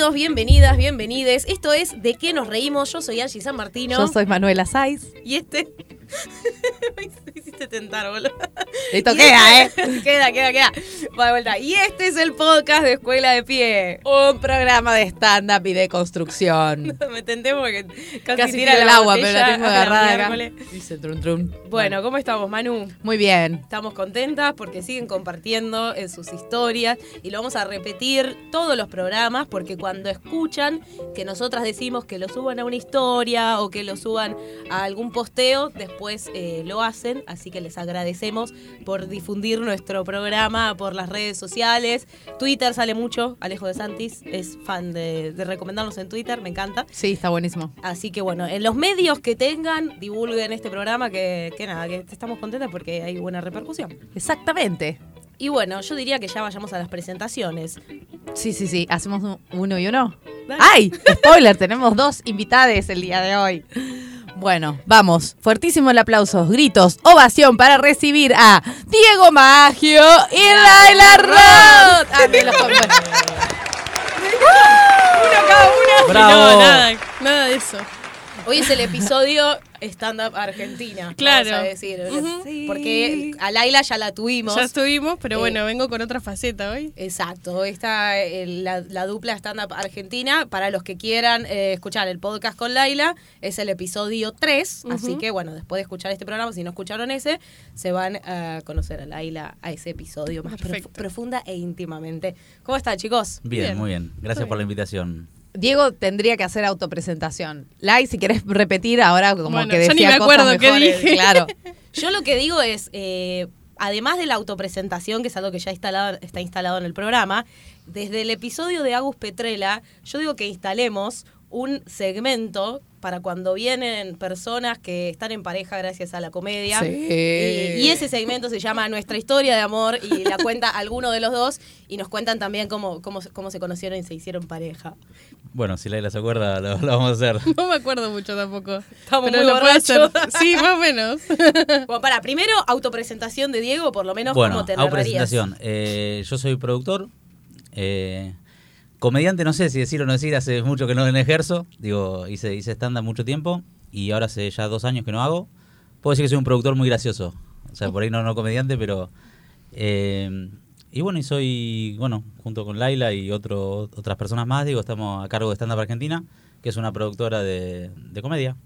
Bienvenidos, bienvenidas, bienvenides. Esto es De qué nos reímos. Yo soy Angie San Martino. Yo soy Manuela Saiz. Y este. Me hiciste tentar, boludo. Listo, Y queda, ¿eh? este- Queda, queda, queda. De vuelta. Y este es el podcast de Escuela de Pie. Un programa de stand-up y de construcción. Me tenté porque casi, Casi tira el agua, pero la tengo agarrada acá. Dice trun trun. Bueno, ¿cómo estamos, Manu? Muy bien. Estamos contentas porque siguen compartiendo en sus historias y lo vamos a repetir todos los programas porque cuando escuchan que nosotras decimos que lo suban a una historia o que lo suban a algún posteo, después eh, lo hacen, así que les agradecemos por difundir nuestro programa por las redes sociales. Twitter sale mucho, Alejo de Santis es fan de, de recomendarnos en Twitter, me encanta. Sí, está buenísimo. Así que bueno, en los medios que tengan, divulguen este programa que, que nada, que estamos contentas porque hay buena repercusión. Exactamente. Y bueno, yo diría que ya vayamos a las presentaciones. Sí, sí, sí. Hacemos un- uno y uno. Dale. ¡Ay! Spoiler, tenemos dos invitades el día de hoy. Bueno, vamos. Fuertísimo el aplauso, gritos, ovación para recibir a Diego Magio y Laila Roth. Ah, me los compré. Uno cada una. Bravo. No, nada, nada de eso. Hoy es el episodio Stand Up Argentina. Claro. Vamos a decir. Ujú. Porque a Laila ya la tuvimos. Ya estuvimos, pero Eh, bueno, vengo con otra faceta hoy. Exacto, está eh, la, la dupla Stand Up Argentina. Para los que quieran eh, escuchar el podcast con Laila, es el episodio 3. Así que bueno, después de escuchar este programa, si no escucharon ese, se van a conocer a Laila a ese episodio más profunda e íntimamente. ¿Cómo están, chicos? Bien, Bien. muy bien. Gracias Muy por la invitación. Diego tendría que hacer autopresentación. Lai, si querés repetir ahora como Bueno, que decía ni me cosas acuerdo qué mejores, dije. Claro. Yo lo que digo es, eh, además de la autopresentación, que es algo que ya instalado, está instalado en el programa, desde el episodio de Agus Petrela, yo digo que instalemos un segmento para cuando vienen personas que están en pareja gracias a la comedia. Sí. Y ese segmento se llama Nuestra historia de amor y la cuenta alguno de los dos y nos cuentan también cómo, cómo, se- cómo se conocieron y se hicieron pareja. Bueno, si Laila se acuerda, lo, lo vamos a hacer. No me acuerdo mucho tampoco. Estamos pero muy lo puedo hacer. Sí, más o menos. Bueno, para, primero autopresentación de Diego, por lo menos bueno, cómo te hago narrarías. presentación. Eh, yo soy productor. eh, comediante, no sé si decir o no decir, hace mucho que no ejerzo. Digo, hice, hice stand-up mucho tiempo y ahora hace ya dos años que no hago. Puedo decir que soy un productor muy gracioso. O sea, por ahí no, no comediante, pero... eh, y bueno, y soy, bueno, junto con Laila y otro, otras personas más, digo, estamos a cargo de Stand Up Argentina, que es una productora de, de comedia.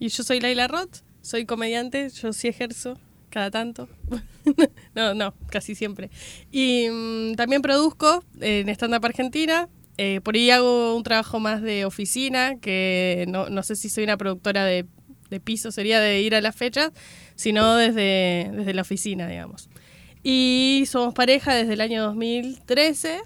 Y yo soy Laila Roth, soy comediante, yo sí ejerzo cada tanto. no, no, casi siempre. Y mm, también produzco en Stand Up Argentina. Eh, por ahí hago un trabajo más de oficina, que no, no sé si soy una productora de, de piso, sería de ir a las fechas, sino desde, desde la oficina, digamos. Y somos pareja desde el año 2013.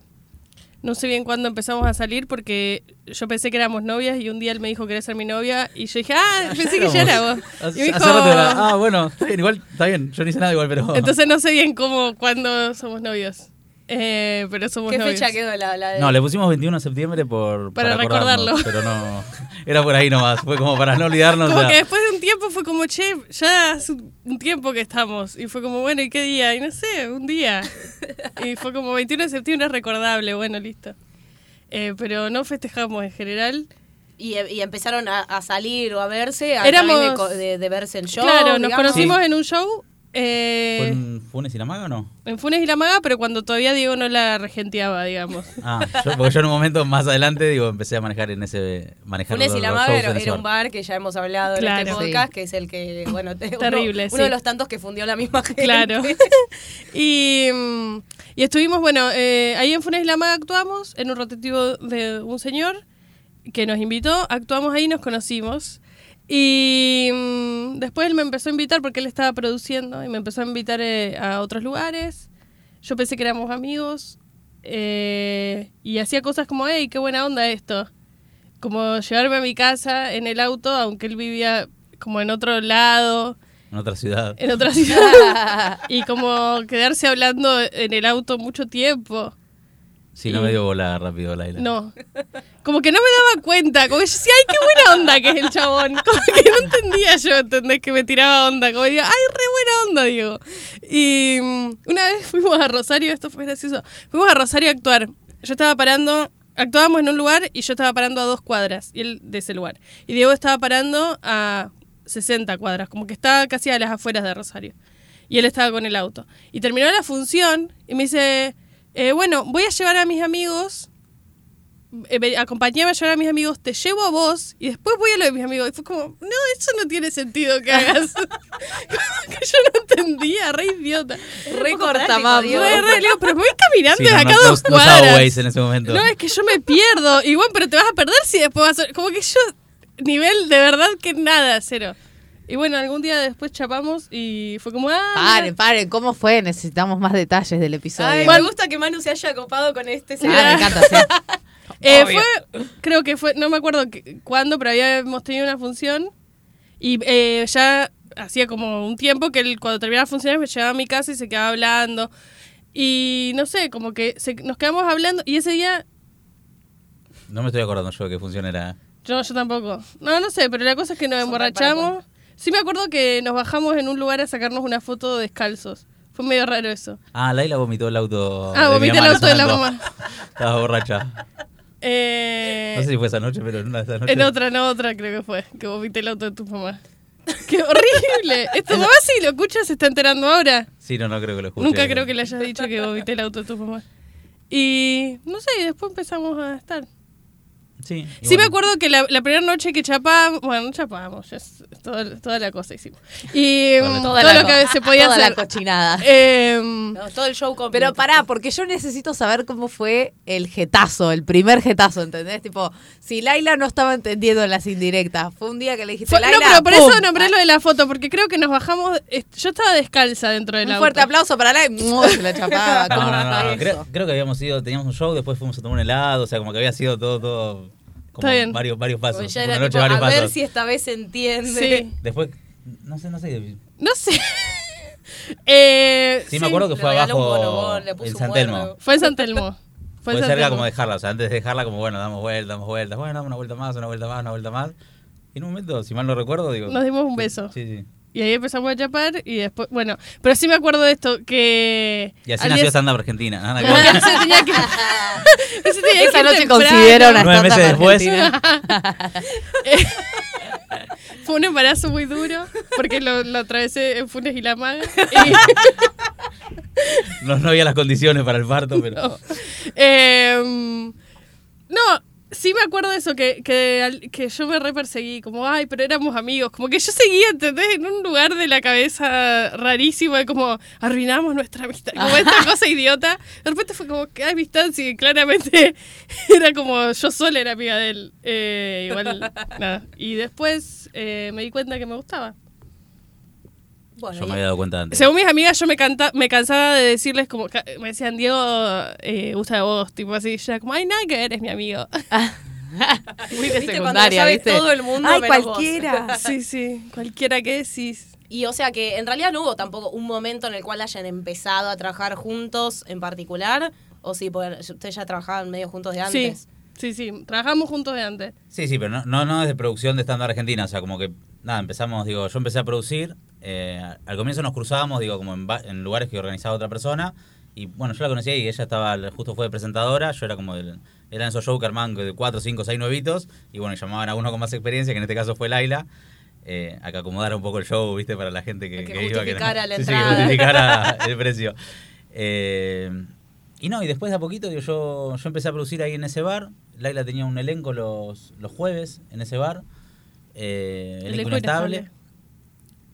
No sé bien cuándo empezamos a salir porque yo pensé que éramos novias y un día él me dijo que quería ser mi novia y yo dije, ah, pensé que ya era vos. Y me dijo, ah, bueno, está bien, igual, está bien, yo no hice nada igual, pero... entonces no sé bien cómo, cuándo somos novios. Eh, pero somos ¿Qué novios. fecha quedó la, la de- No, le pusimos 21 de septiembre por, Para acordarnos, recordarlo. Pero no, era por ahí nomás, fue como para no olvidarnos. Como que después de un tiempo fue como, che, ya hace un tiempo que estamos. Y fue como, bueno, ¿y qué día? Y no sé, un día. Y fue como 21 de septiembre es recordable, bueno, listo. Eh, pero no festejamos en general. y, y empezaron a, a salir o a verse, a Éramos- de, de- de verse en show. claro, nos digamos. conocimos Sí. en un show eh, ¿Fue en Funes y la Maga o no? en Funes y La Maga, pero cuando todavía Diego no la regenteaba, digamos. Ah, yo, porque yo en un momento más adelante, digo, empecé a manejar en ese... Manejar Funes los- y la Maga era, un bar que ya hemos hablado en este podcast, Sí. que es el que, bueno, te- uno- Terrible, uno, sí. de los tantos que fundió la misma gente. Claro. y, mm, y estuvimos, bueno, eh, ahí en Funes y La Maga actuamos, en un rotativo de un señor que nos invitó, actuamos ahí y nos conocimos. Y mm, después él me empezó a invitar porque él estaba produciendo y me empezó a invitar eh, a otros lugares. Yo pensé que éramos amigos eh, y hacía cosas como, hey, qué buena onda esto. Como llevarme a mi casa en el auto, aunque él vivía como en otro lado en otra ciudad. en otra ciudad y como quedarse hablando en el auto mucho tiempo. Sí, no me dio bola rápido, Laila. No. Como que no me daba cuenta. Como que yo decía, ay, qué buena onda que es el chabón. Como que no entendía yo, ¿entendés? Que me tiraba onda. Como digo, ay, re buena onda, digo. Y mm, una vez fuimos a Rosario, esto fue gracioso. Fuimos a Rosario a actuar. Yo estaba parando actuábamos en un lugar y yo estaba parando a dos cuadras y él de ese lugar. Y Diego estaba parando a 60 cuadras, como que estaba casi a las afueras de Rosario. Y él estaba con el auto. Y terminó la función y me dice, eh, bueno, voy a llevar a mis amigos, eh, acompáñame a llevar a mis amigos, te llevo a vos y después voy a lo de mis amigos. Y fue como, no, eso no tiene sentido que hagas. Como que yo no entendía, re idiota. Re corta, práctico, mam. Diego. Re, pero voy caminando Sí, no, acá no, dos no- cuadras. Waze en ese momento. No, es que yo me pierdo. Igual, pero te vas a perder si después vas a... Como que yo, nivel de verdad que nada, cero. Y bueno, algún día después chapamos y fue como, ah, Paren, paren, ¿cómo fue? Necesitamos más detalles del episodio. Ay, me gusta que Manu se haya copado con este Ah, me encanta, sí. Eh, fue, creo que fue, no me acuerdo qué- cuándo, pero habíamos tenido una función y eh, ya hacía como un tiempo que él, cuando terminaba funciones me llevaba a mi casa y se quedaba hablando. Y no sé, como que se- nos quedamos hablando y ese día No me estoy acordando yo de qué función era. Yo, yo tampoco. No, no sé, pero la cosa es que nos emborrachamos. Sí me acuerdo que nos bajamos en un lugar a sacarnos una foto descalzos. Fue medio raro eso. Ah, Laila vomitó el auto. Ah, de mi vomité el mamá auto de la mamá. Estaba borracha. Eh, No sé si fue esa noche, pero en una de esas noches. en otra, no otra creo que fue. Que vomité el auto de tu mamá. ¡Qué horrible! Esto mamá si lo escucha se está enterando ahora. Sí, no, no creo que lo escuche. Nunca creo que le hayas dicho que vomité el auto de tu mamá. Y no sé, y después empezamos a estar. Sí, Sí me acuerdo que la, la primera noche que chapábamos, bueno, no chapábamos, ya es- toda, toda la cosa hicimos. Y la- mm, Toda todo la lo que se podía toda hacer. la cochinada. No, todo el show completo. Pero pará, porque yo necesito saber cómo fue el jetazo, el primer jetazo, ¿entendés? Tipo, si Laila no estaba entendiendo las indirectas, fue un día que le dijiste, fue- no, Laila, pero por ¡pum! eso nombré lo de la foto, porque creo que nos bajamos. Yo estaba descalza dentro del Un auto. fuerte aplauso para Laila. Se la chapaba. No, ¿cómo no, no. Creo, creo que habíamos ido, teníamos un show, después fuimos a tomar un helado, o sea, como que había sido todo, todo. Como Está bien. varios, varios pasos. Ya una era noche, tipo, varios a ver pasos. si esta vez se entiende. Sí. Después, no sé, no sé. No sé. eh, Sí, me acuerdo que fue regaló un abajo bonobón, le puso en un San Telmo. Fue en San Telmo. Fue Fue en San cerca Telmo. como dejarla, o sea, antes de dejarla como, bueno, damos vuelta, damos vueltas, bueno, damos una vuelta más, una vuelta más, una vuelta más. Y en un momento, si mal no recuerdo, digo... Nos dimos un beso. Sí, sí. Y ahí empezamos a chapar y después, bueno, pero sí me acuerdo de esto, que... Y así nació Stand Up Argentina. nada que ver. se tenía que... se tenía que Esa noche considera una Nueve meses después. argentina. Fue un embarazo muy duro porque lo, lo atravesé en Funes y La Maga. Y, No, no había las condiciones para el parto, pero... no. Em, no, sí me acuerdo de eso, que, que, que yo me re perseguí, como, ay, pero éramos amigos. Como que yo seguía, ¿entendés? En un lugar de la cabeza rarísimo, de como, arruinamos nuestra amistad. Como esta cosa idiota. De repente fue como, que amistad, sí, claramente era como, yo sola era amiga de él. Eh, igual, nada. Y después eh, me di cuenta que me gustaba. Bueno, Yo me había dado cuenta antes. Según mis amigas, yo me, canta, me cansaba de decirles como, me decían, Diego, eh, usa de vos, tipo así, yo era como, ay, nada que ver, es mi amigo. Muy de ¿Viste cuando secundaria, ¿viste? todo el mundo Ay, menos vos? cualquiera. sí, sí, cualquiera que decís. Y o sea que en realidad no hubo tampoco un momento en el cual hayan empezado a trabajar juntos en particular. O sí, porque ustedes ya trabajaban medio juntos de antes. Sí, sí, sí, trabajamos juntos de antes. Sí, sí, pero no, no, no es de producción de Stand Up Argentina. O sea, como que, nada, empezamos, digo, yo empecé a producir. Eh, al comienzo nos cruzábamos, digo, como en, en lugares que organizaba otra persona. Y bueno, yo la conocía y ella estaba, justo fue de presentadora. Yo era como del. Eran esos show que armaban de 4, 5, 6 nuevitos. Y bueno, llamaban a uno con más experiencia, que en este caso fue Laila. Eh, a que acomodara un poco el show, ¿viste? Para la gente que, Que que iba. justificara la sí, sí, entrada. que justificara el precio. Eh, y no, y después de a poquito, digo, yo, yo empecé a producir ahí en ese bar. Laila tenía un elenco los, los jueves en ese bar. Eh, elenco Elenco inestable.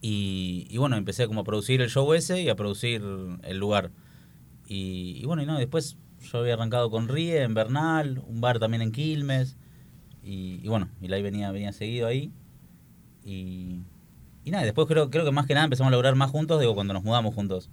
Y, y bueno, empecé como a producir el show ese y a producir el lugar. Y, y bueno, y no, después yo había arrancado con Rie en Bernal, un bar también en Quilmes. Y, y bueno, y Lai venía, venía seguido ahí. Y, y nada, después creo, creo que más que nada empezamos a lograr más juntos, digo, cuando nos mudamos juntos.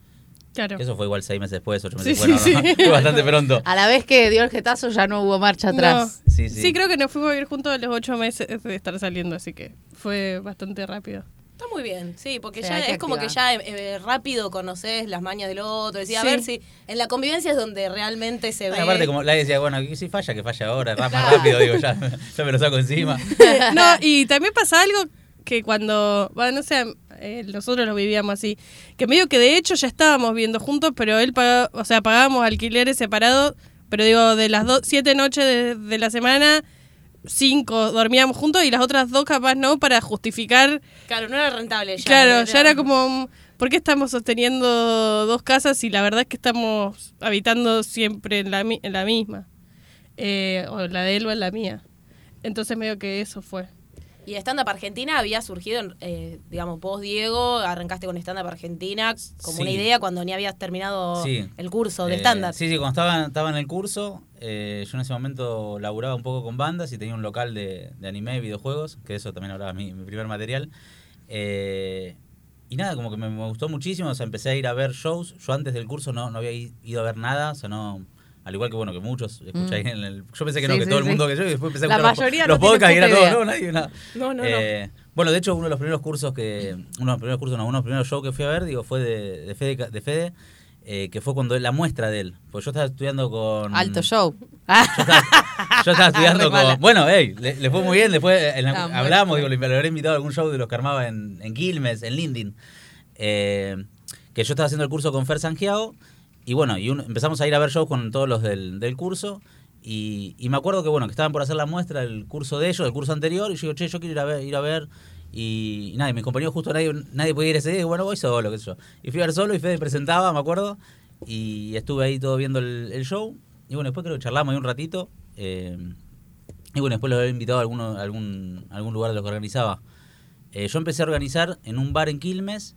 Claro. Eso fue igual seis meses después, ocho meses sí, después. no, no, sí. fue bastante pronto. A la vez que dio el jetazo ya no hubo marcha atrás. No. Sí, sí. Sí, creo que nos fuimos a vivir juntos a los ocho meses de estar saliendo, así que fue bastante rápido. Está muy bien, sí, porque Sí, ya es como que ya eh, rápido conoces las mañas del otro. Decía, Sí. a ver si en la convivencia es donde realmente se ve. Ah, aparte, como Lai decía, bueno, si falla, que falla ahora, ra- más rápido, digo, ya, ya me lo saco encima. No, y también pasa algo que cuando, bueno, no sé, eh, nosotros lo vivíamos así, que medio que de hecho ya estábamos viendo juntos, pero él pagaba, o sea, pagábamos alquileres separados Pero digo, de las do- siete noches de, de la semana, cinco dormíamos juntos y las otras dos capaz no para justificar. Claro, no era rentable ya. claro, ya era como, ¿por qué estamos sosteniendo dos casas y la verdad es que estamos habitando siempre en la, en la misma? Eh, o la de él o en la mía. Entonces medio que eso fue. Y Stand Up Argentina había surgido, en, eh, digamos, vos, Diego, arrancaste con Stand Up Argentina como Sí. una idea cuando ni habías terminado Sí. el curso de Eh, stand-up. Sí, sí, cuando estaba, estaba en el curso, eh, yo en ese momento laburaba un poco con bandas y tenía un local de, de anime y videojuegos, que eso también hablaba mi, mi primer material. Eh, y nada, como que me, me gustó muchísimo, o sea, empecé a ir a ver shows. Yo antes del curso no, no había ido a ver nada, o sea, no... Al igual que bueno, que muchos escucháis en el. Yo pensé que no, Mm. Sí, que sí, todo el mundo que yo, y después empecé a La escuchar los- mayoría los, no podcasts y era todo, no, nadie, nada. No, no, no. Eh, Bueno, de hecho, uno de los primeros cursos que. Uno de los primeros cursos, no, uno de los primeros shows que fui a ver, digo, fue de, de Fede, de Fede eh, que fue cuando la muestra de él. Pues yo estaba estudiando con. Alto show. Yo estaba estudiando Re mala. con. Bueno, hey, le, le fue muy bien. Después en la- Ah, hablamos, digo, le, le habré invitado a algún show de los que armaba en, en Quilmes, en Lindin. Eh, que yo estaba haciendo el curso con Fer Sangiao. Y bueno, y un- empezamos a ir a ver shows con todos los del, del curso. Y, y me acuerdo que bueno, que estaban por hacer la muestra del curso de ellos, del curso anterior. Y yo digo, che, yo quiero ir a ver. Ir a ver y, y nada, y mis compañeros justo nadie, nadie podía ir ese día. Y bueno, voy solo, qué sé yo. Y fui a ver solo y Fede presentaba, me acuerdo. Y estuve ahí todo viendo el, el show. Y bueno, después creo que charlamos ahí un ratito. eh, y bueno, después lo había invitado a, alguno, algún, algún lugar de los que organizaba. Eh, yo empecé a organizar en un bar en Quilmes.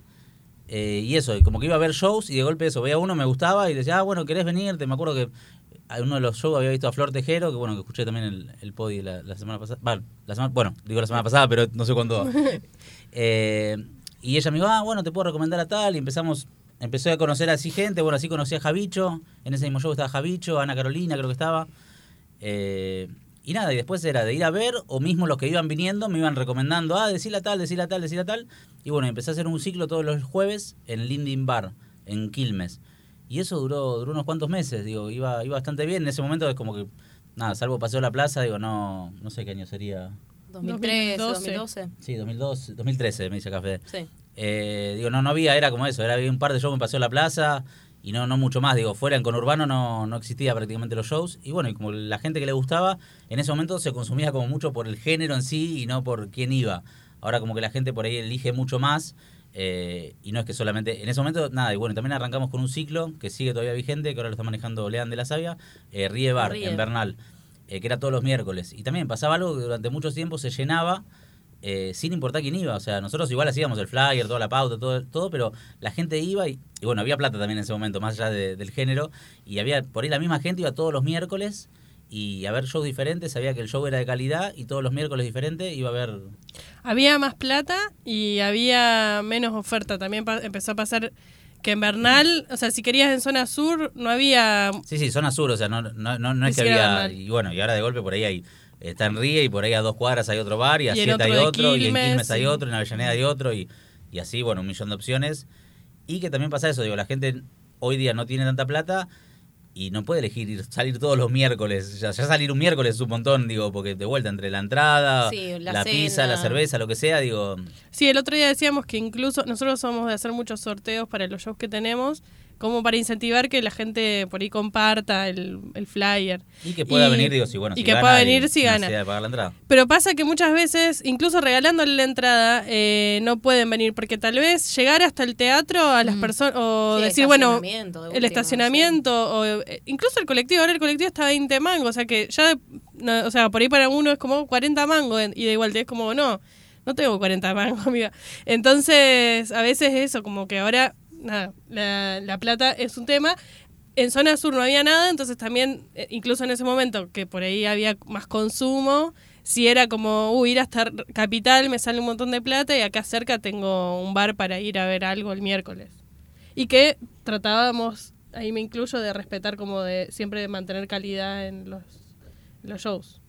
Eh, y eso, como que iba a ver shows y de golpe eso, veía uno, me gustaba y decía, ah, bueno, ¿querés venirte? Me acuerdo que uno de los shows había visto a Flor Tejero, que bueno, que escuché también el, el podi la, la semana pasada. Va, la semana, bueno, digo la semana pasada, pero no sé cuándo. Eh, y ella me dijo, ah, bueno, te puedo recomendar a tal. Y empezamos, empecé a conocer así gente. Bueno, así conocí a Javicho. En ese mismo show estaba Javicho, Ana Carolina, creo que estaba. Eh, y nada, y después era de ir a ver, o mismo los que iban viniendo me iban recomendando, ah, decir a tal, decir a tal, decir a tal. Y bueno, empecé a hacer un ciclo todos los jueves en Lindin Bar, en Quilmes. Y eso duró, duró unos cuantos meses, digo, iba, iba bastante bien. En ese momento es como que, nada, salvo Paseo la Plaza, digo, no, no sé qué año sería. 2013, 2012. 2012. Sí, 2002, 2013, me dice Café. Sí. Eh, digo, no, no había, era como eso, era había un par de shows en Paseo la Plaza y no, no mucho más. Digo, fuera en Conurbano no, no existía prácticamente los shows. Y bueno, y como la gente que le gustaba, en ese momento se consumía como mucho por el género en sí y no por quién iba. Ahora como que la gente por ahí elige mucho más. eh, y no es que solamente, en ese momento, nada, y bueno, también arrancamos con un ciclo que sigue todavía vigente, que ahora lo está manejando Lean de la Sabia, eh, Rie Bar, Rie. en Bernal, eh, que era todos los miércoles. Y también pasaba algo que durante mucho tiempo se llenaba, eh, sin importar quién iba. O sea, nosotros igual hacíamos el flyer, toda la pauta, todo, todo pero la gente iba y, y bueno, había plata también en ese momento, más allá de- del género. Y había, por ahí la misma gente iba todos los miércoles y a ver shows diferentes, sabía que el show era de calidad y todos los miércoles diferentes iba a ver... Había más plata y había menos oferta. También empezó a pasar que en Bernal, o sea, si querías en zona sur, no había... Sí, sí, zona sur, o sea, no, no, no, no es que había... Bernal. Y bueno, y ahora de golpe por ahí hay... Está en Ríe y por ahí a dos cuadras hay otro bar y a Y siete hay otro y en Quilmes, hay otro, en Avellaneda hay otro y, y así, bueno, un millón de opciones. Y que también pasa eso, digo, la gente hoy día no tiene tanta plata y no puede elegir ir- salir todos los miércoles. Ya, ya salir un miércoles es un montón, digo, porque de vuelta entre la entrada, Sí, la la, pizza, la cerveza, lo que sea, digo, Sí, el otro día decíamos que incluso nosotros somos de hacer muchos sorteos para los shows que tenemos, como para incentivar que la gente por ahí comparta el, el flyer. y que pueda Y- venir, digo, si bueno, y si que gana pueda venir si gana. de pagar la entrada. Pero pasa que muchas veces, incluso regalándole la entrada, eh, no pueden venir porque tal vez llegar hasta el teatro a las personas o Sí, decir, bueno, el estacionamiento o eh, incluso el colectivo, ahora el colectivo está a 20 mangos, o sea que ya, no, o sea, por ahí para uno es como 40 mangos y de igual es como, no, no tengo 40 mangos, amiga. Entonces, a veces eso, como que ahora, nada, la, la plata es un tema. En zona sur no había nada, entonces también, eh, incluso en ese momento que por ahí había más consumo, si era como, uy, ir hasta Capital me sale un montón de plata y acá cerca tengo un bar para ir a ver algo el miércoles. Y que tratábamos, ahí me incluyo, de respetar como de siempre de mantener calidad en los shows.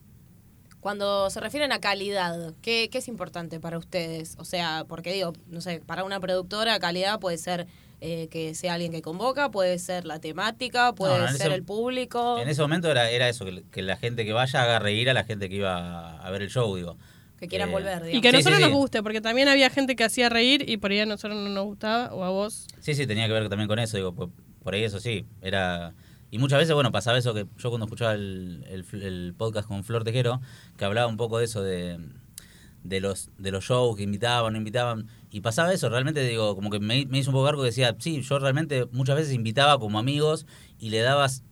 Cuando se refieren a calidad, ¿qué, ¿qué es importante para ustedes? O sea, porque digo, no sé, para una productora calidad puede ser eh, que sea alguien que convoca, puede ser la temática, puede No, no, en ser ese- el público. En ese momento era, era eso, que, que la gente que vaya haga reír a la gente que iba a ver el show, digo. que quieran Eh, volver, digamos. Y que a nosotros sí, sí. nos guste, porque también había gente que hacía reír y por ahí a nosotros no nos gustaba, o a vos. Sí, sí, tenía que ver también con eso, digo, por, por ahí eso sí, era... Y muchas veces, bueno, pasaba eso que yo cuando escuchaba el, el- el podcast con Flor Tejero, que hablaba un poco de eso de, de los de los shows que invitaban, no invitaban, y pasaba eso, realmente digo, como que me, me hizo un poco cargo que decía, sí, yo realmente muchas veces invitaba como amigos y le dabas,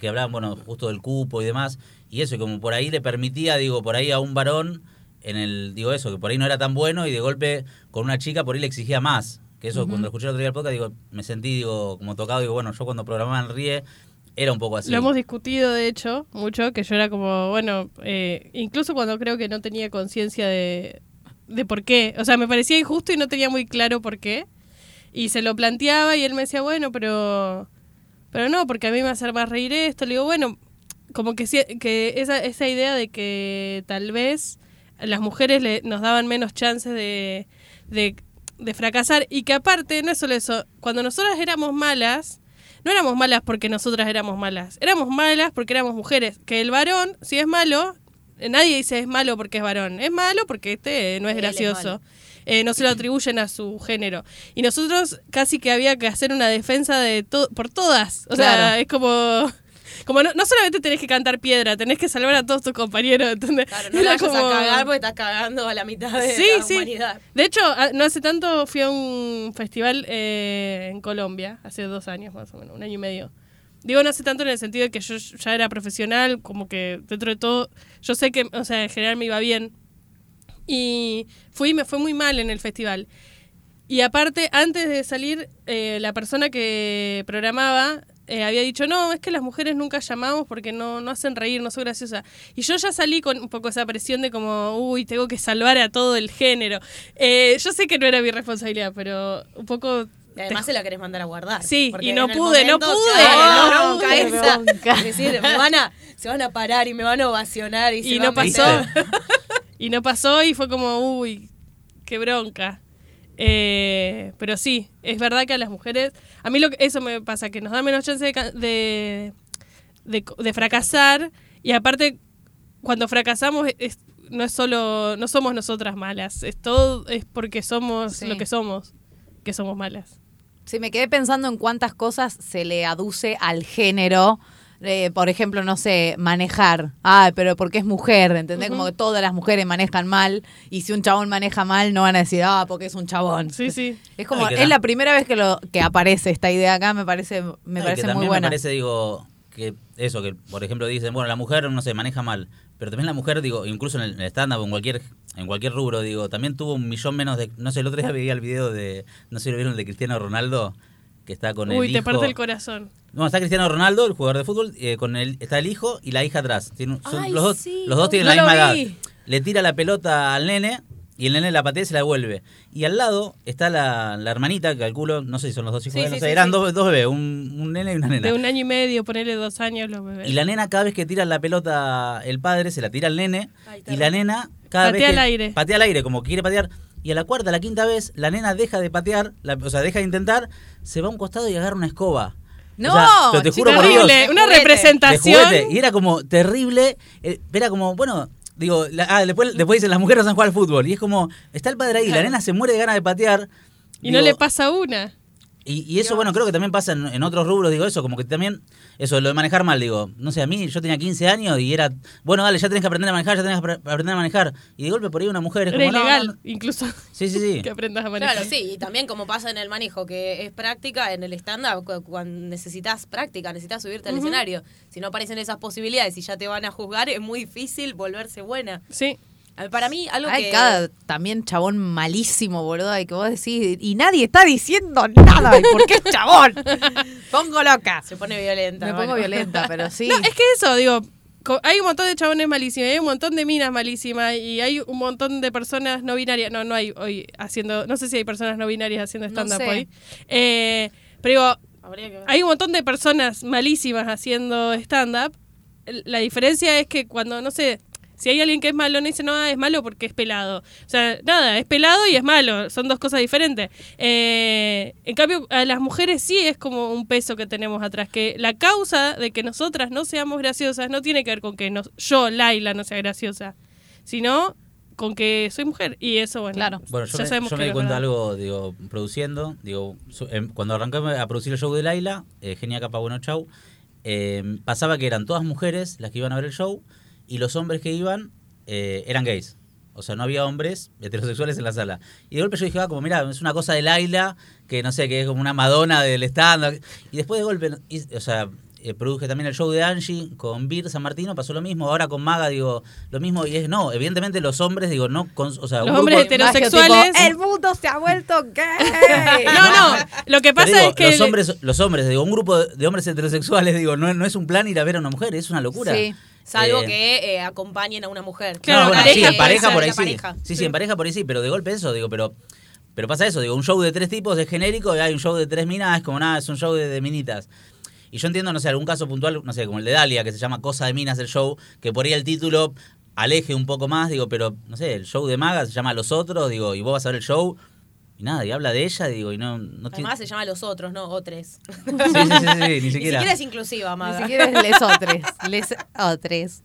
que hablaban, bueno, justo del cupo y demás, y eso, y como por ahí le permitía, digo, por ahí a un varón, en el, digo eso, que por ahí no era tan bueno y de golpe con una chica por ahí le exigía más. Que eso, cuando escuché el otro día el podcast, digo, me sentí, digo, como tocado, digo, bueno, yo cuando programaba en Rie, era un poco así. Lo hemos discutido, de hecho, mucho, que yo era como, bueno, eh, incluso cuando creo que no tenía conciencia de, de por qué. O sea, me parecía injusto y no tenía muy claro por qué. Y se lo planteaba y él me decía, bueno, pero pero no, porque a mí me va a hacer más reír esto. Le digo, bueno, como que, que esa, esa idea de que tal vez las mujeres le, nos daban menos chances de, de, de fracasar y que aparte, no es solo eso, cuando nosotras éramos malas, no éramos malas porque nosotras éramos malas, éramos malas porque éramos mujeres. Que el varón, si es malo, eh, nadie dice es malo porque es varón, es malo porque este no es gracioso. Eh, no se lo atribuyen a su género. Y nosotros casi que había que hacer una defensa de to- por todas. O sea, es como... Como no, no solamente tenés que cantar piedra, tenés que salvar a todos tus compañeros, ¿entendés? Claro, no la como- a cagar porque estás cagando a la mitad de Sí, la sí. humanidad. De hecho, no hace tanto fui a un festival eh, en Colombia, hace dos años más o menos, un año y medio. Digo no hace tanto en el sentido de que yo ya era profesional, como que dentro de todo, yo sé que, o sea, en general me iba bien. Y fui me fue muy mal en el festival. Y aparte, antes de salir, eh, la persona que programaba eh, había dicho, no, es que las mujeres nunca llamamos porque no, no hacen reír, no soy graciosa. Y yo ya salí con un poco esa presión de como, uy, tengo que salvar a todo el género. Eh, yo sé que no era mi responsabilidad, pero un poco... Y además se la querés mandar a guardar. Sí, Porque y no pude, no pude, claro, no pude, bronca. Es decir, me van a, se van a parar y me van a ovacionar y, se Y va no pasó. y no pasó y fue como, uy, qué bronca. Eh, pero sí, es verdad que a las mujeres, a mí lo que, eso me pasa, que nos da menos chance de, de, de, de fracasar y aparte cuando fracasamos es- no es solo, no somos nosotras malas, es todo, es porque somos Sí. lo que somos, que somos malas. Sí, me quedé pensando en cuántas cosas se le aduce al género. Eh, por ejemplo, no sé, manejar. Ah, pero porque es mujer, ¿entendés? Como que todas las mujeres manejan mal. Y si un chabón maneja mal, no van a decir, ah, porque es un chabón. Sí, sí. Es como, Ay, es la primera vez que lo que aparece esta idea acá, me parece, me que parece muy también buena. Me parece, digo, que eso, que por ejemplo dicen, bueno, la mujer, no sé, maneja mal. Pero también la mujer, digo, incluso en el stand-up o en cualquier, en cualquier rubro, digo, también tuvo un millón menos de. No sé, el otro día veía el video de. No sé si lo vieron, el de Cristiano Ronaldo, que está con el Uy, te hijo. parte el corazón. No, está Cristiano Ronaldo, el jugador de fútbol, eh, con el, está el hijo y la hija atrás. Son- Ay, los, dos, sí, los dos tienen no la misma edad. Le tira la pelota al nene y el nene la patea y se la devuelve. Y al lado está la, la hermanita, que calculo, no sé si son los dos hijos, Sí, de él, sí, no sé, eran. Dos, dos bebés, un, un nene y una nena. De un año y medio, ponerle dos años los bebés. Y la nena cada vez que tira la pelota el padre, se la tira al nene. Ay, y la nena cada Patea vez que al aire. patea al aire, como que quiere patear. Y a la cuarta, a la quinta vez, la nena deja de patear, la- o sea, deja de intentar, se va a un costado y agarra una escoba. No, O sea, pero te juro por Dios, Terrible, una de representación. Y era como terrible. eh, Era como, bueno, digo, la- ah, después, después dicen las mujeres no saben jugar al fútbol. Y es como, está el padre ahí, la nena se muere de ganas de patear. Y no le pasa una. Y, y eso, bueno, creo que también pasa en, en otros rubros, digo eso, como que también, eso, lo de manejar mal, digo, no sé, a mí yo tenía 15 años y era, bueno, dale, ya tenés que aprender a manejar, ya tenés que apre- aprender a manejar. Y de golpe por ahí una mujer es como, ilegal, no, no. incluso, Sí, sí, sí. que aprendas a manejar. Claro, sí, y también como pasa en el manejo, que es práctica en el stand-up, cu- cuando necesitas práctica, necesitas subirte al escenario. Si no aparecen esas posibilidades y ya te van a juzgar, es muy difícil volverse buena. Sí. Ver, Para mí, algo Hay que... cada también chabón malísimo, boludo, y que vos decís, y nadie está diciendo nada, ¿y por qué es chabón? Pongo loca. Se pone violenta. Me pongo violenta, pero sí. No, es que eso, digo, hay un montón de chabones malísimos, hay un montón de minas malísimas y hay un montón de personas no binarias. No, no hay hoy haciendo, no sé si hay personas no binarias haciendo No stand-up sé. hoy. Eh, pero digo, hay un montón de personas malísimas haciendo stand-up. La diferencia es que cuando, no sé, si hay alguien que es malo, no dice, no, ah, es malo porque es pelado. O sea, nada, es pelado y es malo. Son dos cosas diferentes. Eh, en cambio, a las mujeres sí es como un peso que tenemos atrás. Que la causa de que nosotras no seamos graciosas no tiene que ver con que nos- yo, Laila, no sea graciosa, sino con que soy mujer. Y eso, bueno, Claro. Bueno, yo ya me, sabemos yo me di cuenta verdad. algo, digo, produciendo, digo, su- em, cuando arranqué a producir el show de Laila, eh, Genia Capa Bueno Chau, eh, pasaba que eran todas mujeres las que iban a ver el show y los hombres que iban eh, eran gays. O sea, no había hombres heterosexuales en la sala. Y de golpe yo dije, ah, como mira, es una cosa de Laila, que no sé, que es como una Madonna del stand. Y después de golpe, y- o sea, eh, produje también el show de Angie con Bir San Martino, pasó lo mismo. Ahora con Maga, digo, lo mismo. Y es, no, evidentemente los hombres, digo, no, con, o sea, Los hombres heterosexuales. Tipo, el mundo se ha vuelto gay. No, no. Lo que pasa digo, es que. los hombres, los hombres, digo, un grupo de de hombres heterosexuales, digo, no, no es un plan ir a ver a una mujer, es una locura. Sí. Salvo Eh, que eh, acompañen a una mujer. Claro, no, bueno, pareja sí, en pareja por ahí sí. pareja. Sí, sí, en pareja por ahí sí, pero de golpe eso, digo, pero pero pasa eso, digo, un show de tres tipos es genérico y hay un show de tres minas, es como nada, es un show de, de minitas. Y yo entiendo, no sé, algún caso puntual, no sé, como el de Dalia, que se llama Cosa de Minas el show, que por ahí el título aleje un poco más, digo, pero no sé, el show de Maga se llama Los Otros, digo, y vos vas a ver el show y nada, y habla de ella, digo, y no, no tiene- Además se llama los otros, no otros. Sí, sí, sí, sí, ni Ni siquiera. siquiera es inclusiva, Maga. Ni siquiera es les otres. Les otres.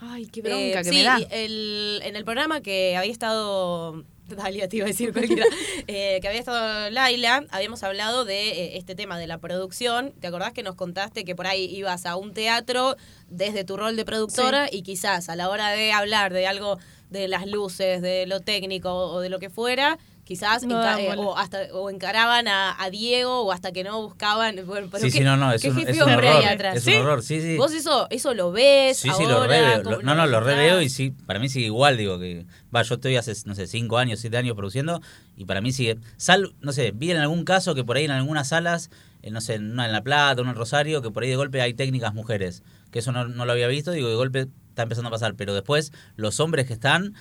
Ay, qué bronca Eh, que sí, me da. el- en el programa que había estado. Dalia, te iba a decir cualquiera. eh, que había estado Laila, habíamos hablado de eh, este tema de la producción. ¿Te acordás que nos contaste que por ahí ibas a un teatro desde tu rol de productora y quizás a la hora de hablar de algo de las luces, de lo técnico o de lo que fuera, quizás No enca- daban eh, o hasta o encaraban a, a Diego o hasta que no buscaban bueno, pero Sí, qué- sí, no, no, es un, es un horror. atrás. Es ¿Sí? un horror, sí, sí. Vos eso eso lo ves Sí, sí, lo ahora, reveo. ¿Cómo Lo- no, no, lo reveo y sí, para mí sigue igual, digo que. Va, yo estoy hace, no sé, cinco años, siete años produciendo y para mí sigue. Sal, no sé, vi en algún caso que por ahí en algunas salas, eh, no sé, en una en La Plata, una en Rosario, que por ahí de golpe hay técnicas mujeres. Que eso no, no lo había visto, digo, de golpe está empezando a pasar. Pero después, los hombres que están.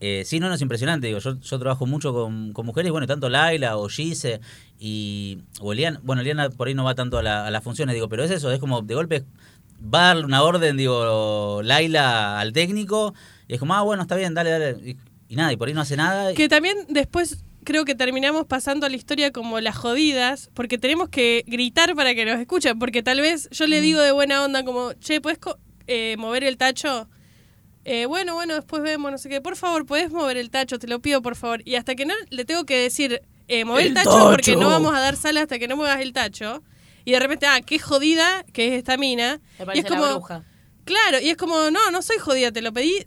Eh, sí, no, no, es impresionante. Digo, yo, yo trabajo mucho con, con mujeres, bueno, tanto Laila o Gise y. O Eliana, bueno, Eliana por ahí no va tanto a, la- a las funciones, digo, pero es eso, es como de golpe va a darle una orden, digo, Laila al técnico, y es como, ah, bueno, está bien, dale, dale. Y, y nada, y por ahí no hace nada. Que también después creo que terminamos pasando a la historia como las jodidas, porque tenemos que gritar para que nos escuchen, porque tal vez yo Mm. le digo de buena onda como, che, ¿puedes eh, mover el tacho? Eh, bueno, bueno, después vemos, no sé qué. Por favor, ¿puedes mover el tacho? Te lo pido, por favor. Y hasta que no le tengo que decir, eh, mover el, ¡El tacho, tacho! porque no vamos a dar sala hasta que no muevas el tacho. Y de repente, ah, qué jodida que es esta mina. Me y parece es como, la bruja. Claro, y es como, no, no soy jodida, te lo pedí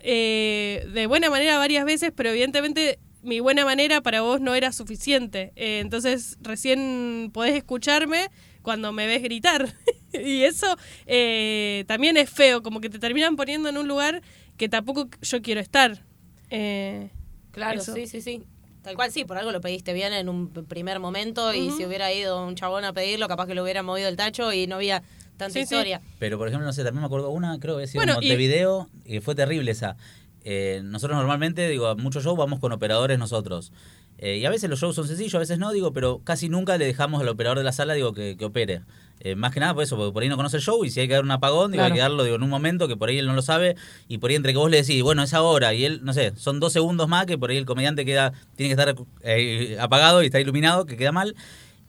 eh, de buena manera varias veces, pero evidentemente mi buena manera para vos no era suficiente. Eh, entonces recién podés escucharme cuando me ves gritar. y eso eh, también es feo, como que te terminan poniendo en un lugar que tampoco yo quiero estar. Eh, Claro, eso. sí, sí, sí. Tal cual, sí, por algo lo pediste bien en un primer momento y si hubiera ido un chabón a pedirlo, capaz que lo hubiera movido el tacho y no había tanta Sí, sí. historia. Pero, por ejemplo, no sé, también me acuerdo una, creo que sido Bueno, en y- Montevideo, y fue terrible esa. Eh, nosotros normalmente, digo, a muchos shows vamos con operadores nosotros. Eh, y a veces los shows son sencillos, a veces no, digo, pero casi nunca le dejamos al operador de la sala, digo, que, que opere. Eh, más que nada por eso, porque por ahí no conoce el show y si hay que dar un apagón, digo, Claro. hay que darlo digo, en un momento que por ahí él no lo sabe y por ahí entre que vos le decís, bueno, es ahora y él, no sé, son dos segundos más que por ahí el comediante queda, tiene que estar eh, apagado y está iluminado, que queda mal.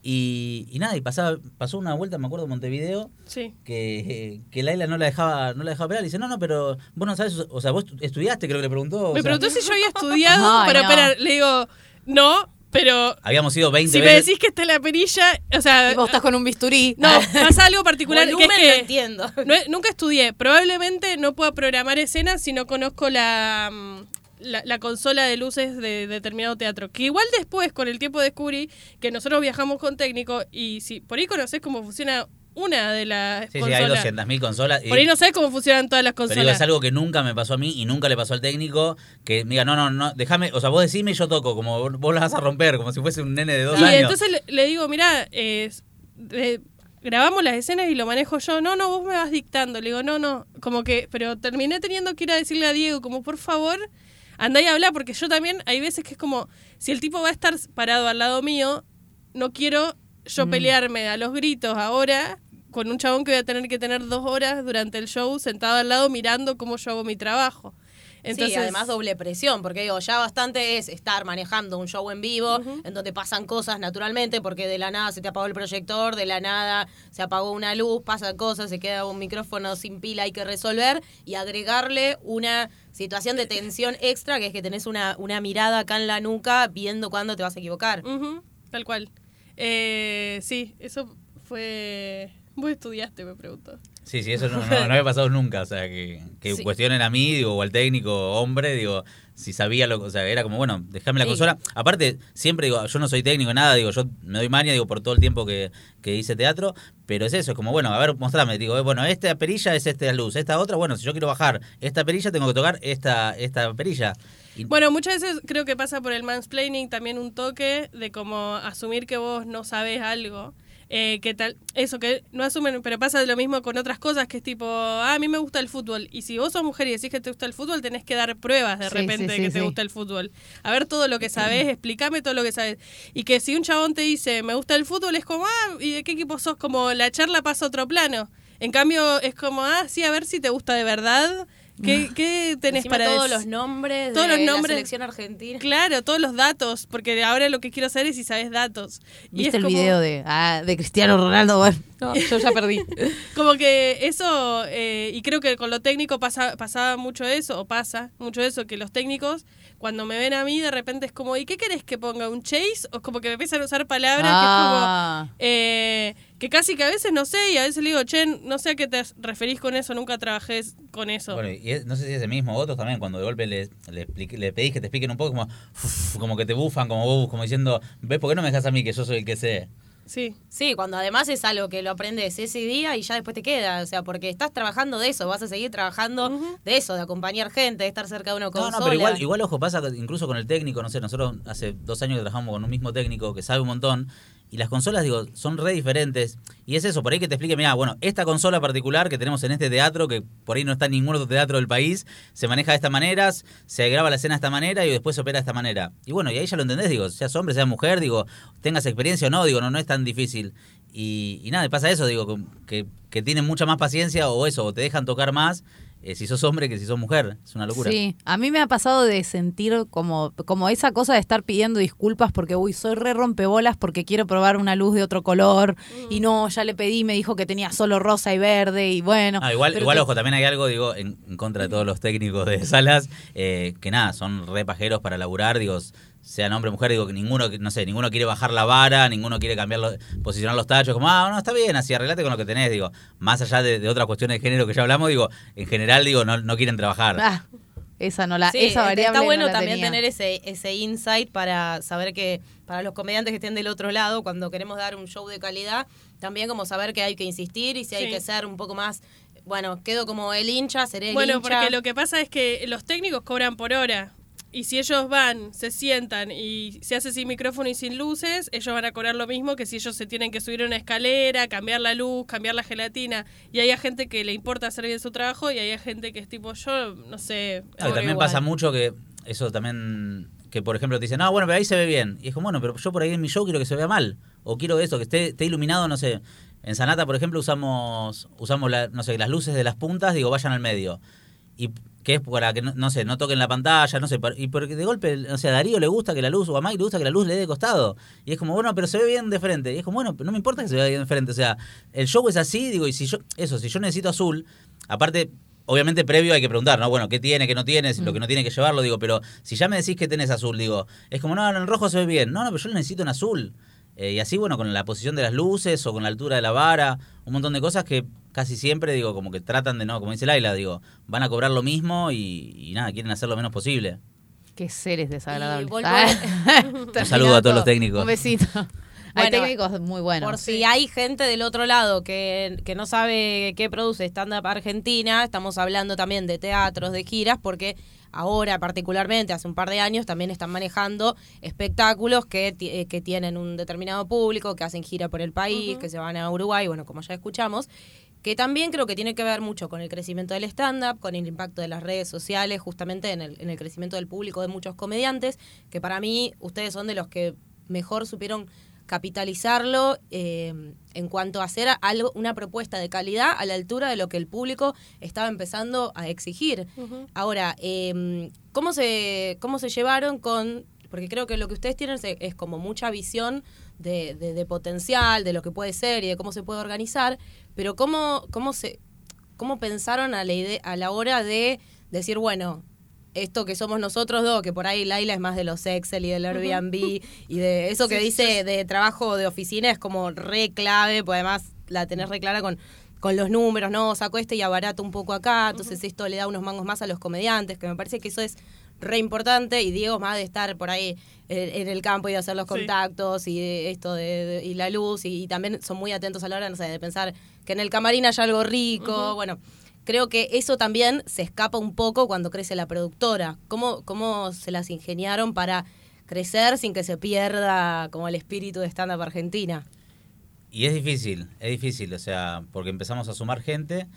Y, y nada, y pasaba, pasó una vuelta, me acuerdo, en Montevideo, sí. que, que Laila no la dejaba no la dejaba operar. Y dice, no, no, pero vos no sabes, o sea, vos estudiaste, creo que le preguntó. o Me sea, preguntó si yo había estudiado Ay, para no. operar. Le digo, no, pero Habíamos ido 20 si me veces. decís que está en la perilla, o sea, Y vos estás con un bisturí. no, pasa algo particular que es entiendo. No nunca estudié. Probablemente no pueda programar escenas si no conozco la, mm, la, la consola de luces de determinado teatro. Que igual después, con el tiempo, descubrí que nosotros viajamos con técnico y si por ahí conoces cómo funciona una de las Sí, sí, hay consolas. 200.000 consolas. y- por ahí no sabes cómo funcionan todas las pero digo, consolas. es algo que nunca me pasó a mí y nunca le pasó al técnico. Que me diga, no, no, no, déjame, o sea, vos decime y yo toco, como vos las vas a romper, como si fuese un nene de dos y años. entonces le, le digo, mira, grabamos las escenas y lo manejo yo. No, no, vos me vas dictando. Le digo, no, no. Como que, pero terminé teniendo que ir a decirle a Diego, como, por favor, andá y habla, porque yo también, hay veces que es como, si el tipo va a estar parado al lado mío, no quiero yo Mm. pelearme a los gritos ahora con un chabón que voy a tener que tener dos horas durante el show sentado al lado mirando cómo yo hago mi trabajo. Entonces, sí, además doble presión, porque digo, ya bastante es estar manejando un show en vivo, en donde pasan cosas naturalmente, porque de la nada se te apagó el proyector, de la nada se apagó una luz, pasan cosas, se queda un micrófono sin pila, hay que resolver, y agregarle una situación de tensión extra, que es que tenés una, una mirada acá en la nuca viendo cuándo te vas a equivocar. Ujú, tal cual. Eh, sí, eso fue Vos estudiaste, me preguntó. Sí, sí, eso no, no, no había pasado nunca. O sea, que, que Sí. cuestionen a mí, digo, o al técnico hombre, digo, si sabía lo O sea, era como, bueno, déjame la Sí. consola. Aparte, siempre digo, yo no soy técnico, nada, digo, yo me doy maña, digo, por todo el tiempo que, que hice teatro, pero es eso, es como, bueno, a ver, mostrame, digo, eh, bueno, esta perilla es esta luz, esta otra, bueno, si yo quiero bajar esta perilla, tengo que tocar esta, esta perilla. Bueno, muchas veces creo que pasa por el mansplaining también un toque de como asumir que vos no sabés algo. Eh, que tal, eso que no asumen, pero pasa lo mismo con otras cosas que es tipo, ah, a mí me gusta el fútbol. Y si vos sos mujer y decís que te gusta el fútbol, tenés que dar pruebas de Sí, repente de sí, que te gusta el fútbol. A ver todo lo que sabés, explícame todo lo que sabés. Y que si un chabón te dice, me gusta el fútbol, es como, ah, ¿y de qué equipo sos? Como la charla pasa a otro plano. En cambio, es como, ah, sí, a ver si te gusta de verdad. ¿Qué, qué tenés Decime para todos los nombres Todos de los la nombres. selección argentina. Claro, todos los datos, porque ahora lo que quiero hacer es si sabes datos. Y ¿Viste es el como, video de, ah, de Cristiano Ronaldo? Bueno, no, yo ya perdí. Como que eso, eh, y creo que con lo técnico pasa, pasaba mucho eso, o pasa mucho eso, que los técnicos, cuando me ven a mí, de repente es como, ¿y qué querés que ponga? ¿Un chase? O como que me empiezan a usar palabras Ah. que es como, eh, que casi que a veces no sé, y a veces le digo, che, no sé a qué te referís con eso, nunca trabajé con eso. Bueno, y es- no sé si es el mismo, otros también, cuando de golpe le, le, explique- le pedís que te expliquen un poco, como, como que te bufan, como vos, como diciendo, ¿ves por qué no me dejas a mí, que yo soy el que sé? Sí. Sí, cuando además es algo que lo aprendes ese día y ya después te queda. O sea, porque estás trabajando de eso, vas a seguir trabajando de eso, de acompañar gente, de estar cerca de una No, consola. no, pero igual, igual, ojo, pasa que incluso con el técnico, no sé, nosotros hace dos años que trabajamos con un mismo técnico que sabe un montón, y las consolas, digo, son re diferentes. Y es eso, por ahí que te explique, mira, bueno, esta consola particular que tenemos en este teatro, que por ahí no está en ningún otro teatro del país, se maneja de esta manera, se graba la escena de esta manera y después se opera de esta manera. Y bueno, y ahí ya lo entendés, digo, seas hombre, seas mujer, digo, tengas experiencia o no, digo, no, no es tan difícil. Y, y nada, pasa eso, digo, que, que tienen mucha más paciencia o eso, o te dejan tocar más eh, si sos hombre que si sos mujer. Es una locura. Sí, a mí me ha pasado de sentir como, como esa cosa de estar pidiendo disculpas porque, uy, soy re rompebolas porque quiero probar una luz de otro color y no, ya le pedí, me dijo que tenía solo rosa y verde y bueno. Ah, igual, igual te- ojo, también hay algo, digo, en, en contra de todos los técnicos de salas, eh, que nada, son re pajeros para laburar, digo, sean hombre o mujer, digo, que ninguno, no sé, ninguno quiere bajar la vara, ninguno quiere cambiar, los- posicionar los tachos, como, ah, no, está bien, así arreglate con lo que tenés, digo, más allá de, de otras cuestiones de género que ya hablamos, digo, en general, digo, no, no quieren trabajar. Ah, esa no la, Sí, esa variable está bueno no la también tenía. tener ese, ese insight para saber que para los comediantes que estén del otro lado, cuando queremos dar un show de calidad, también como saber que hay que insistir y si hay que ser un poco más, bueno, quedo como el hincha, seré el Bueno, hincha. porque lo que pasa es que los técnicos cobran por hora. Y si ellos van, se sientan y se hace sin micrófono y sin luces, ellos van a cobrar lo mismo que si ellos se tienen que subir a una escalera, cambiar la luz, cambiar la gelatina. Y hay gente que le importa hacer bien su trabajo y hay gente que es tipo, yo no sé. Ah, también igual. pasa mucho que eso también, que por ejemplo te dicen, no, bueno, pero ahí se ve bien. Y es como, bueno, pero yo por ahí en mi show quiero que se vea mal. O quiero eso, que esté, esté iluminado, no sé. En Sanata, por ejemplo, usamos, usamos la- no sé, las luces de las puntas, digo, vayan al medio. Y que es para que, no, no sé, no toquen la pantalla, no sé. Y porque de golpe, o sea, a Darío le gusta que la luz, o a Mike le gusta que la luz le dé de costado. Y es como, bueno, pero se ve bien de frente. Y es como, bueno, no me importa que se vea bien de frente. O sea, el show es así, digo, y si yo, eso, si yo necesito azul, aparte, obviamente previo hay que preguntar, ¿no? Bueno, ¿qué tiene, qué no tiene? Si Lo que no tiene que llevarlo, digo, pero si ya me decís que tenés azul, digo, es como, no, en el rojo se ve bien. No, no, pero yo lo necesito en azul. Eh, y así, bueno, con la posición de las luces o con la altura de la vara, un montón de cosas que casi siempre, digo, como que tratan de, no, como dice Laila, digo, van a cobrar lo mismo y, y nada, quieren hacer lo menos posible. Qué seres desagradables. Ah, Un saludo a todos los técnicos. Un besito. Hay Bueno, técnicos muy buenos. Por si hay gente del otro lado que, que no sabe qué produce stand-up Argentina, estamos hablando también de teatros, de giras, porque ahora particularmente, hace un par de años, también están manejando espectáculos que, eh, que tienen un determinado público, que hacen gira por el país, que se van a Uruguay, bueno, como ya escuchamos, que también creo que tiene que ver mucho con el crecimiento del stand-up, con el impacto de las redes sociales, justamente en el, en el crecimiento del público de muchos comediantes, que para mí ustedes son de los que mejor supieron capitalizarlo eh, en cuanto a hacer algo, una propuesta de calidad a la altura de lo que el público estaba empezando a exigir. Ahora, eh, ¿cómo, se, ¿cómo se llevaron con...? Porque creo que lo que ustedes tienen es, es como mucha visión de, de- de potencial, de lo que puede ser y de cómo se puede organizar, pero ¿cómo, cómo, se, cómo pensaron a la, idea, a la hora de decir, bueno, esto que somos nosotros dos, que por ahí Laila es más de los Excel y del Airbnb y de eso que Sí, dice sí. de trabajo de oficina es como re clave, pues además la tenés re clara con, con los números, ¿no? Saco este y abarato un poco acá, entonces esto le da unos mangos más a los comediantes, que me parece que eso es re importante y Diego más de estar por ahí en, en el campo y de hacer los Sí. contactos y de esto de, de- y la luz y, y también son muy atentos a la hora, no sé, de pensar que en el camarín hay algo rico, bueno, creo que eso también se escapa un poco cuando crece la productora. ¿Cómo, cómo se las ingeniaron para crecer sin que se pierda como el espíritu de stand-up argentina? Y es difícil, es difícil, o sea, porque empezamos a sumar gente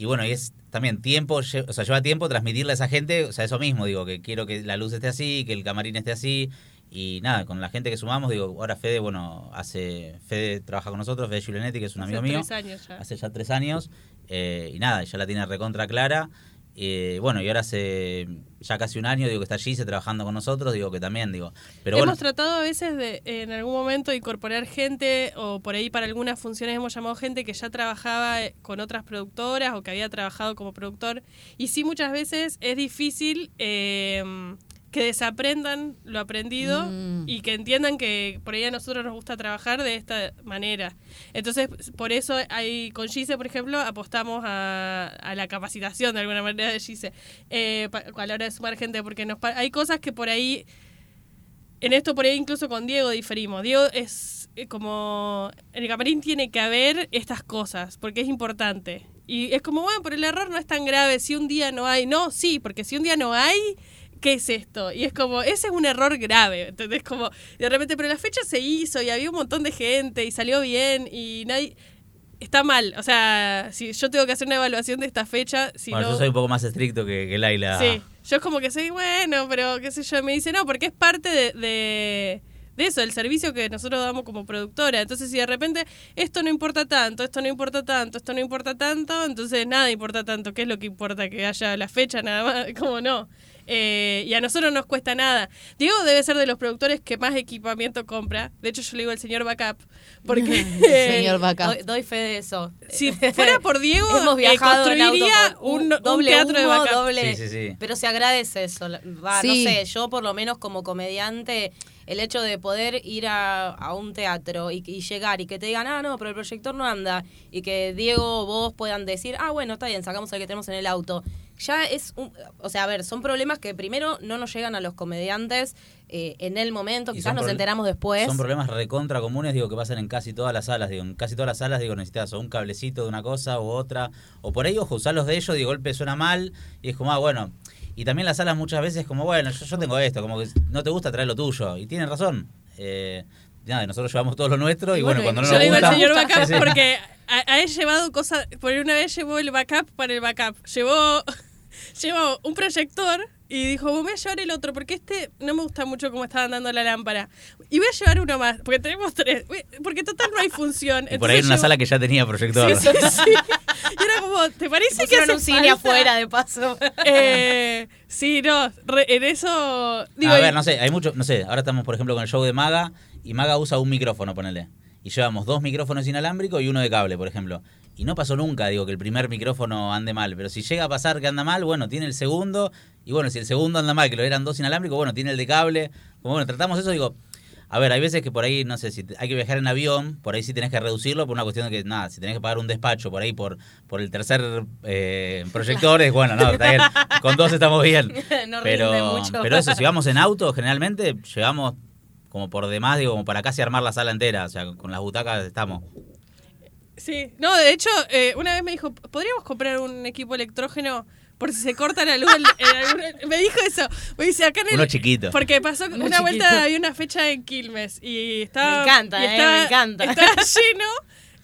y bueno, y es también tiempo, o sea, lleva tiempo transmitirle a esa gente, o sea, eso mismo, digo, que quiero que la luz esté así, que el camarín esté así y nada, con la gente que sumamos, digo, ahora Fede, bueno, hace, Fede trabaja con nosotros, Fede Giulianetti, que es un Hace amigo mío, tres años ya. hace ya tres años eh, y nada, ya la tiene recontra clara. Eh, bueno, y ahora hace ya casi un año, digo, que está Gise trabajando con nosotros, digo que también, digo, pero hemos bueno, tratado a veces de en algún momento incorporar gente o por ahí para algunas funciones hemos llamado gente que ya trabajaba eh, con otras productoras o que había trabajado como productor. Y sí muchas veces es difícil eh, que desaprendan lo aprendido Mm. y que entiendan que por ahí a nosotros nos gusta trabajar de esta manera. Entonces, por eso hay, con Gise, por ejemplo, apostamos a, a la capacitación de alguna manera de Gise eh, a la hora de sumar gente, porque nos, hay cosas que por ahí en esto por ahí incluso con Diego diferimos. Diego es eh, como... En el camarín tiene que haber estas cosas, porque es importante. Y es como, bueno, pero el error no es tan grave. Si un día no hay... No, sí, porque si un día no hay, ¿qué es esto? Y es como, ese es un error grave. ¿Entendés? Como, de repente, pero la fecha se hizo y había un montón de gente y salió bien y nadie... Está mal, o sea, si yo tengo que hacer una evaluación de esta fecha, si bueno, no... yo soy un poco más estricto que, que Laila. Sí, yo es como que soy bueno, pero qué sé yo, me dice no, porque es parte de, de, de eso, del servicio que nosotros damos como productora. Entonces, si de repente esto no importa tanto, esto no importa tanto, esto no importa tanto, entonces nada importa tanto. ¿Qué es lo que importa? Que haya la fecha nada más, como no. Eh, y a nosotros nos cuesta nada. Diego debe ser de los productores que más equipamiento compra. De hecho, yo le digo el señor backup. Porque Señor Backup. Doy, doy fe de eso. si fuera por Diego, Hemos eh, viajado en auto construiría con un, un doble teatro de backup. doble- Sí, sí, sí. Pero se agradece eso. Va, Sí. No sé, yo por lo menos como comediante, el hecho de poder ir a, a un teatro y, y llegar y que te digan, ah, no, pero el proyector no anda. Y que Diego o vos puedan decir, ah, bueno, está bien, sacamos el que tenemos en el auto. Ya es un. O sea, a ver, son problemas que primero no nos llegan a los comediantes eh, en el momento, Y quizás nos enteramos después. Son problemas recontra comunes, digo, que pasan en casi todas las salas. Digo, en casi todas las salas, digo, necesitas o un cablecito de una cosa u otra. O por ahí, ojo, usar los de ellos, de golpe suena mal. Y es como, ah, bueno. Y también las salas muchas veces, como, bueno, yo, yo tengo esto, como que no te gusta traer lo tuyo. Y tienen razón. Eh, nada, nosotros llevamos todo lo nuestro. Y, Y bueno, bueno, cuando no Yo nos le digo al gusta. señor backup Sí, sí. porque ha, ha llevado cosas. Por una vez llevó el backup para el backup. Llevó, llevó un proyector y dijo: Voy a llevar el otro porque este no me gusta mucho cómo está andando la lámpara. Y voy a llevar uno más porque tenemos tres. Porque total no hay función. Y por ahí en una Entonces sala que ya tenía proyector. Sí, sí, sí. Y era como, ¿te parece que hace un cine falta? afuera, de paso. Eh, sí, no, re- en eso. Digo, a y- ver, no sé, hay mucho, no sé, ahora estamos por ejemplo con el show de Maga y Maga usa un micrófono, ponele. Y llevamos dos micrófonos inalámbricos y uno de cable, por ejemplo. Y no pasó nunca, digo, que el primer micrófono ande mal. Pero si llega a pasar que anda mal, bueno, tiene el segundo. Y bueno, si el segundo anda mal, que lo eran dos inalámbricos, bueno, tiene el de cable. Como bueno, tratamos eso, digo. A ver, hay veces que por ahí, no sé, si hay que viajar en avión, por ahí sí tenés que reducirlo por una cuestión de que, nada, si tenés que pagar un despacho por ahí por, por el tercer eh, proyector, es bueno, no, está bien. Con dos estamos bien. no Pero, mucho. pero eso, si vamos en auto, generalmente llegamos como por demás, digo, como para casi armar la sala entera. O sea, con las butacas estamos. Sí, no, de hecho, eh, una vez me dijo, ¿podríamos comprar un equipo electrógeno por si se corta la luz? algún- me dijo eso. Me dice, acá en el... Uno chiquito. Porque pasó Uno una chiquito. vuelta, había una fecha en Quilmes y estaba... Me encanta, y eh, me encanta. Estaba lleno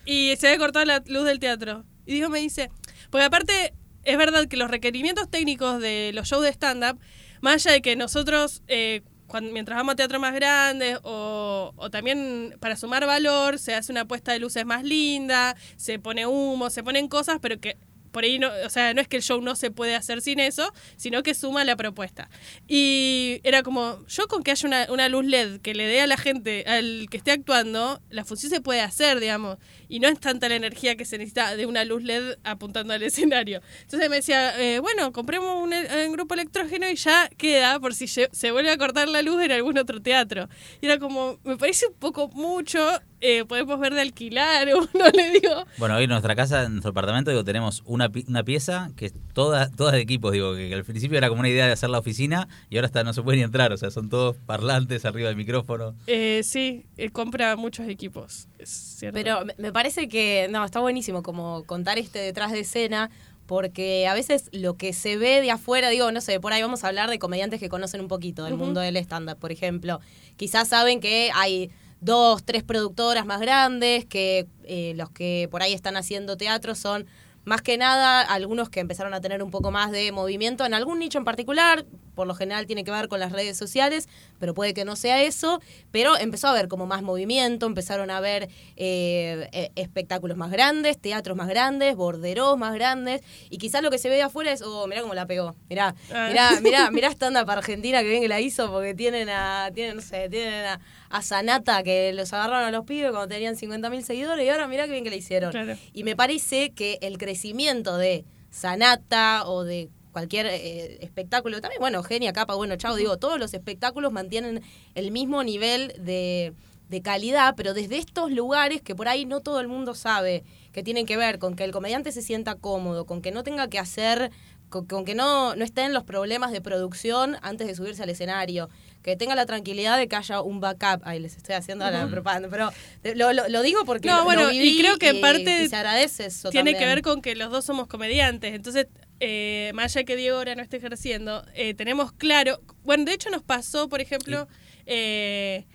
y se había cortado la luz del teatro. Y dijo, me dice, porque aparte es verdad que los requerimientos técnicos de los shows de stand-up, más allá de que nosotros... eh, cuando, mientras vamos a teatros más grandes o, o también para sumar valor se hace una puesta de luces más linda, se pone humo, se ponen cosas, pero que por ahí no, o sea, no es que el show no se puede hacer sin eso, sino que suma la propuesta. Y era como, yo con que haya una, una luz LED que le dé a la gente, al que esté actuando, la función se puede hacer, digamos, y no es tanta la energía que se necesita de una luz LED apuntando al escenario. Entonces me decía, eh, bueno, compremos un, un grupo electrógeno y ya queda por si se vuelve a cortar la luz en algún otro teatro. Y era como, me parece un poco mucho eh, podemos ver de alquilar, uno le digo. Bueno, hoy en nuestra casa, en nuestro apartamento, digo, tenemos una, una pieza que es toda, toda de equipos, digo, que, al principio era como una idea de hacer la oficina y ahora hasta no se puede ni entrar, o sea, son todos parlantes arriba del micrófono. Eh, sí, eh, compra muchos equipos, cierto. Pero me- parece que, no, está buenísimo como contar este detrás de escena, porque a veces lo que se ve de afuera, digo, no sé, por ahí vamos a hablar de comediantes que conocen un poquito del mundo del stand-up, por ejemplo. Quizás saben que hay dos, tres productoras más grandes, que eh, los que por ahí están haciendo teatro son más que nada algunos que empezaron a tener un poco más de movimiento en algún nicho en particular, por lo general tiene que ver con las redes sociales, pero puede que no sea eso, pero empezó a haber como más movimiento, empezaron a haber eh, eh, espectáculos más grandes, teatros más grandes, borderos más grandes, y quizás lo que se ve de afuera es, oh, mirá cómo la pegó, mirá, Ah. mirá, mirá, mirá stand-up Argentina que bien que la hizo, porque tienen a, tienen, no sé, tienen a, a Sanata que los agarraron a los pibes cuando tenían 50.000 seguidores, y ahora mirá qué bien que la hicieron. Claro. Y me parece que el crecimiento de Sanata o de cualquier eh, espectáculo, también, bueno, Genia, Capa, bueno, chao, digo, todos los espectáculos mantienen el mismo nivel de, de calidad, pero desde estos lugares que por ahí no todo el mundo sabe, que tienen que ver con que el comediante se sienta cómodo, con que no tenga que hacer, con, con que no, no estén los problemas de producción antes de subirse al escenario, que tenga la tranquilidad de que haya un backup. Ay, les estoy haciendo la propaganda, pero lo, lo- lo digo porque No, lo- bueno, y creo que en parte y se agradece eso tiene también. que ver con que los dos somos comediantes. Entonces, eh, más allá que Diego ahora no esté ejerciendo, eh, tenemos claro. Bueno, de hecho, nos pasó, por ejemplo, eh,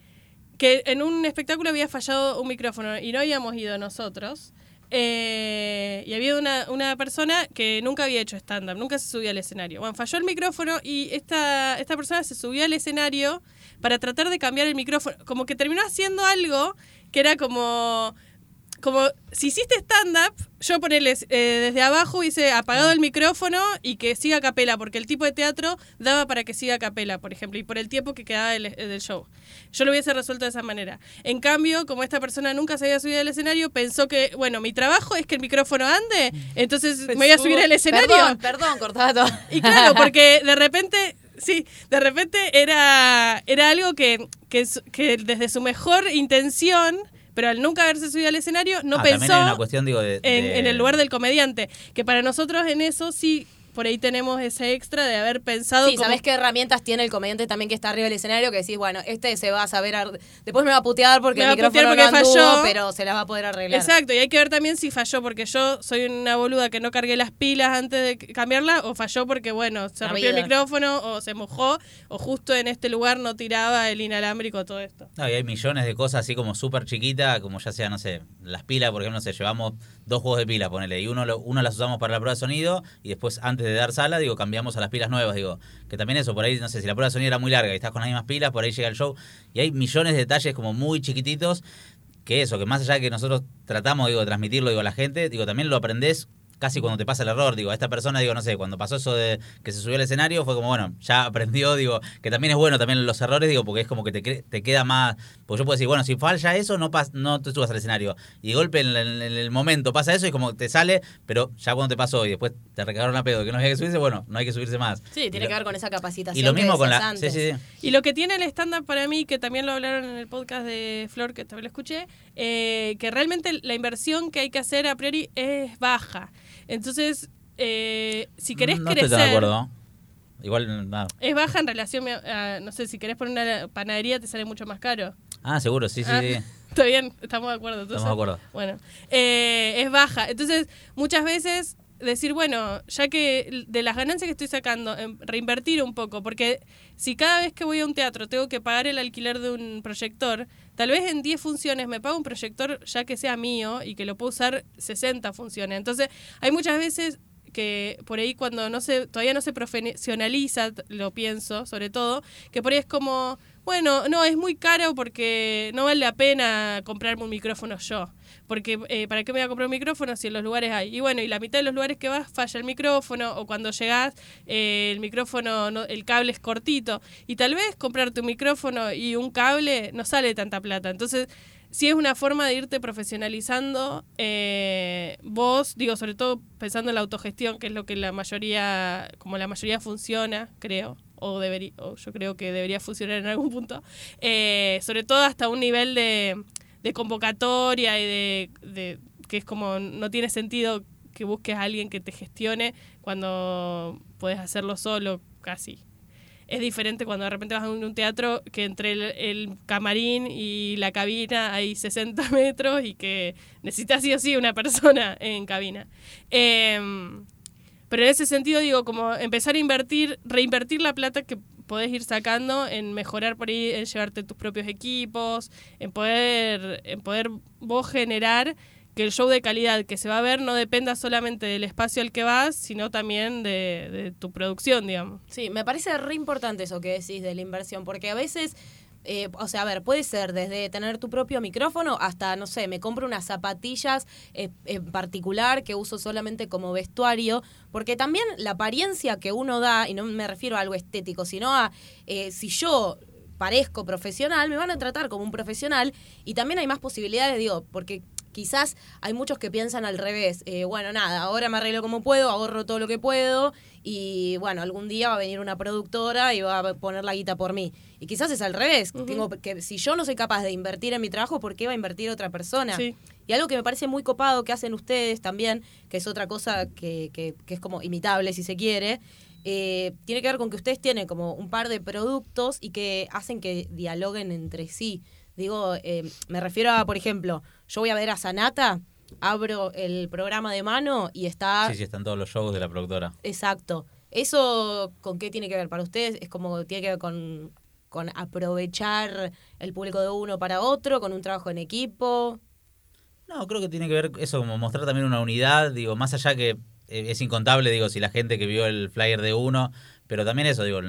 que en un espectáculo había fallado un micrófono y no habíamos ido nosotros. Eh, y había una, una persona que nunca había hecho stand-up, nunca se subía al escenario. Bueno, falló el micrófono y esta, esta persona se subió al escenario para tratar de cambiar el micrófono. Como que terminó haciendo algo que era como como si hiciste stand-up, yo ponerle desde abajo hubiese apagado el micrófono y que siga a capela, porque el tipo de teatro daba para que siga a capela, por ejemplo, y por el tiempo que quedaba del, del show. Yo lo hubiese resuelto de esa manera. En cambio, como esta persona nunca se había subido al escenario, pensó que, bueno, mi trabajo es que el micrófono ande, entonces me voy a subir al escenario. Perdón, perdón, cortaba todo. Y claro, porque de repente, sí, de repente era, era algo que, que desde su mejor intención, pero al nunca haberse subido al escenario, no Ah, pensó una cuestión, digo, de, en, de- en el lugar del comediante. Que para nosotros en eso sí, por ahí tenemos ese extra de haber pensado Sí, como- ¿sabés qué herramientas tiene el comediante también que está arriba del escenario? Que decís, bueno, este se va a saber... ar- Después me va a putear porque Me el va micrófono porque no anduvo, falló. pero se la va a poder arreglar. Exacto, y hay que ver también si falló porque yo soy una boluda que no cargué las pilas antes de cambiarla o falló porque, bueno, se La rompió el micrófono o se mojó o justo en este lugar no tiraba el inalámbrico, todo esto. No, y hay millones de cosas así como súper chiquitas, como ya sea, no sé, las pilas, por ejemplo, no sé, llevamos dos juegos de pila, ponele, y uno, uno las usamos para la prueba de sonido, y después, antes de dar sala, digo, cambiamos a las pilas nuevas, digo, que también eso, por ahí, no sé, si la prueba de sonido era muy larga y estás con las mismas pilas, por ahí llega el show, y hay millones de detalles como muy chiquititos, que eso, que más allá de que nosotros tratamos, digo, de transmitirlo, digo, a la gente, digo, también lo aprendés casi cuando te pasa el error, digo, a esta persona, digo, no sé, cuando pasó eso de que se subió al escenario, fue como, bueno, ya aprendió, digo, que también es bueno también los errores, digo, porque es como que te, te queda más, porque yo puedo decir, bueno, si falla eso, no pas no te subas al escenario, y de golpe en, el- en el momento pasa eso y como te sale, pero ya cuando te pasó y después te recagaron a pedo que no había que subirse, bueno, no hay que subirse más. Sí, Y tiene lo- que ver con esa capacitación Y lo que mismo con la... Sí, sí, sí. Y lo que tiene el stand-up para mí, que también lo hablaron en el podcast de Flor, que también lo escuché, eh, que realmente la inversión que hay que hacer a priori es baja. Entonces, eh, si querés no crecer... estoy de acuerdo. Igual, nada. Es baja en relación a, no sé, si querés poner una panadería te sale mucho más caro. Ah, seguro, sí, sí, Ah, sí. Está bien, estamos de acuerdo. entonces. Estamos de acuerdo. Bueno, eh, es baja. Entonces, muchas veces decir, bueno, ya que de las ganancias que estoy sacando, em, reinvertir un poco, porque si cada vez que voy a un teatro tengo que pagar el alquiler de un proyector, tal vez en 10 funciones me pago un proyector ya que sea mío y que lo puedo usar 60 funciones. Entonces, hay muchas veces que por ahí cuando no se todavía no se profesionaliza, lo pienso, sobre todo, que por ahí es como, bueno, no, es muy caro porque no vale la pena comprarme un micrófono yo. Porque, eh, ¿para qué me voy a comprar un micrófono si en los lugares hay? Y bueno, y la mitad de los lugares que vas falla el micrófono, o cuando llegás, eh, el micrófono, no- el cable es cortito. Y tal vez comprarte un micrófono y un cable no sale tanta plata. Entonces, sí es una forma de irte profesionalizando eh, vos, digo, sobre todo pensando en la autogestión, que es lo que la mayoría, como la mayoría funciona, creo, o debería, o yo creo que debería funcionar en algún punto, eh, sobre todo hasta un nivel de, de convocatoria y de, de que es como no tiene sentido que busques a alguien que te gestione cuando puedes hacerlo solo casi. Es diferente cuando de repente vas a un teatro que entre el, el camarín y la cabina hay 60 metros y que necesitas sí o sí una persona en cabina. Em, pero en ese sentido digo, como empezar a invertir, reinvertir la plata que podés ir sacando en mejorar por ahí, en llevarte tus propios equipos, en poder, en poder vos generar que el show de calidad que se va a ver no dependa solamente del espacio al que vas, sino también de, tu producción, digamos. Sí, me parece re importante eso que decís de la inversión, porque a veces, eh, o sea, a ver, puede ser desde tener tu propio micrófono hasta, no sé, me compro unas zapatillas eh, en particular que uso solamente como vestuario, porque también la apariencia que uno da, y no me refiero a algo estético, sino a eh, si yo parezco profesional, me van a tratar como un profesional y también hay más posibilidades, digo, porque quizás hay muchos que piensan al revés, eh, bueno, nada, ahora me arreglo como puedo, ahorro todo lo que puedo y bueno, algún día va a venir una productora y va a poner la guita por mí. Y quizás es al revés, tengo que si yo no soy capaz de invertir en mi trabajo, ¿por qué va a invertir otra persona? Sí. Y algo que me parece muy copado que hacen ustedes también, que es otra cosa que, que, que es como imitable si se quiere, eh, tiene que ver con que ustedes tienen como un par de productos y que hacen que dialoguen entre sí. Digo, eh, me refiero a, por ejemplo, yo voy a ver a Sanata, abro el programa de mano y está... Sí, sí, están todos los shows de la productora. Exacto. ¿Eso con qué tiene que ver para ustedes? ¿Es como tiene que ver con, con aprovechar el público de uno para otro, con un trabajo en equipo? No, creo que tiene que ver eso, como mostrar también una unidad, digo, más allá que eh, es incontable, digo, si la gente que vio el flyer de uno, pero también eso, digo,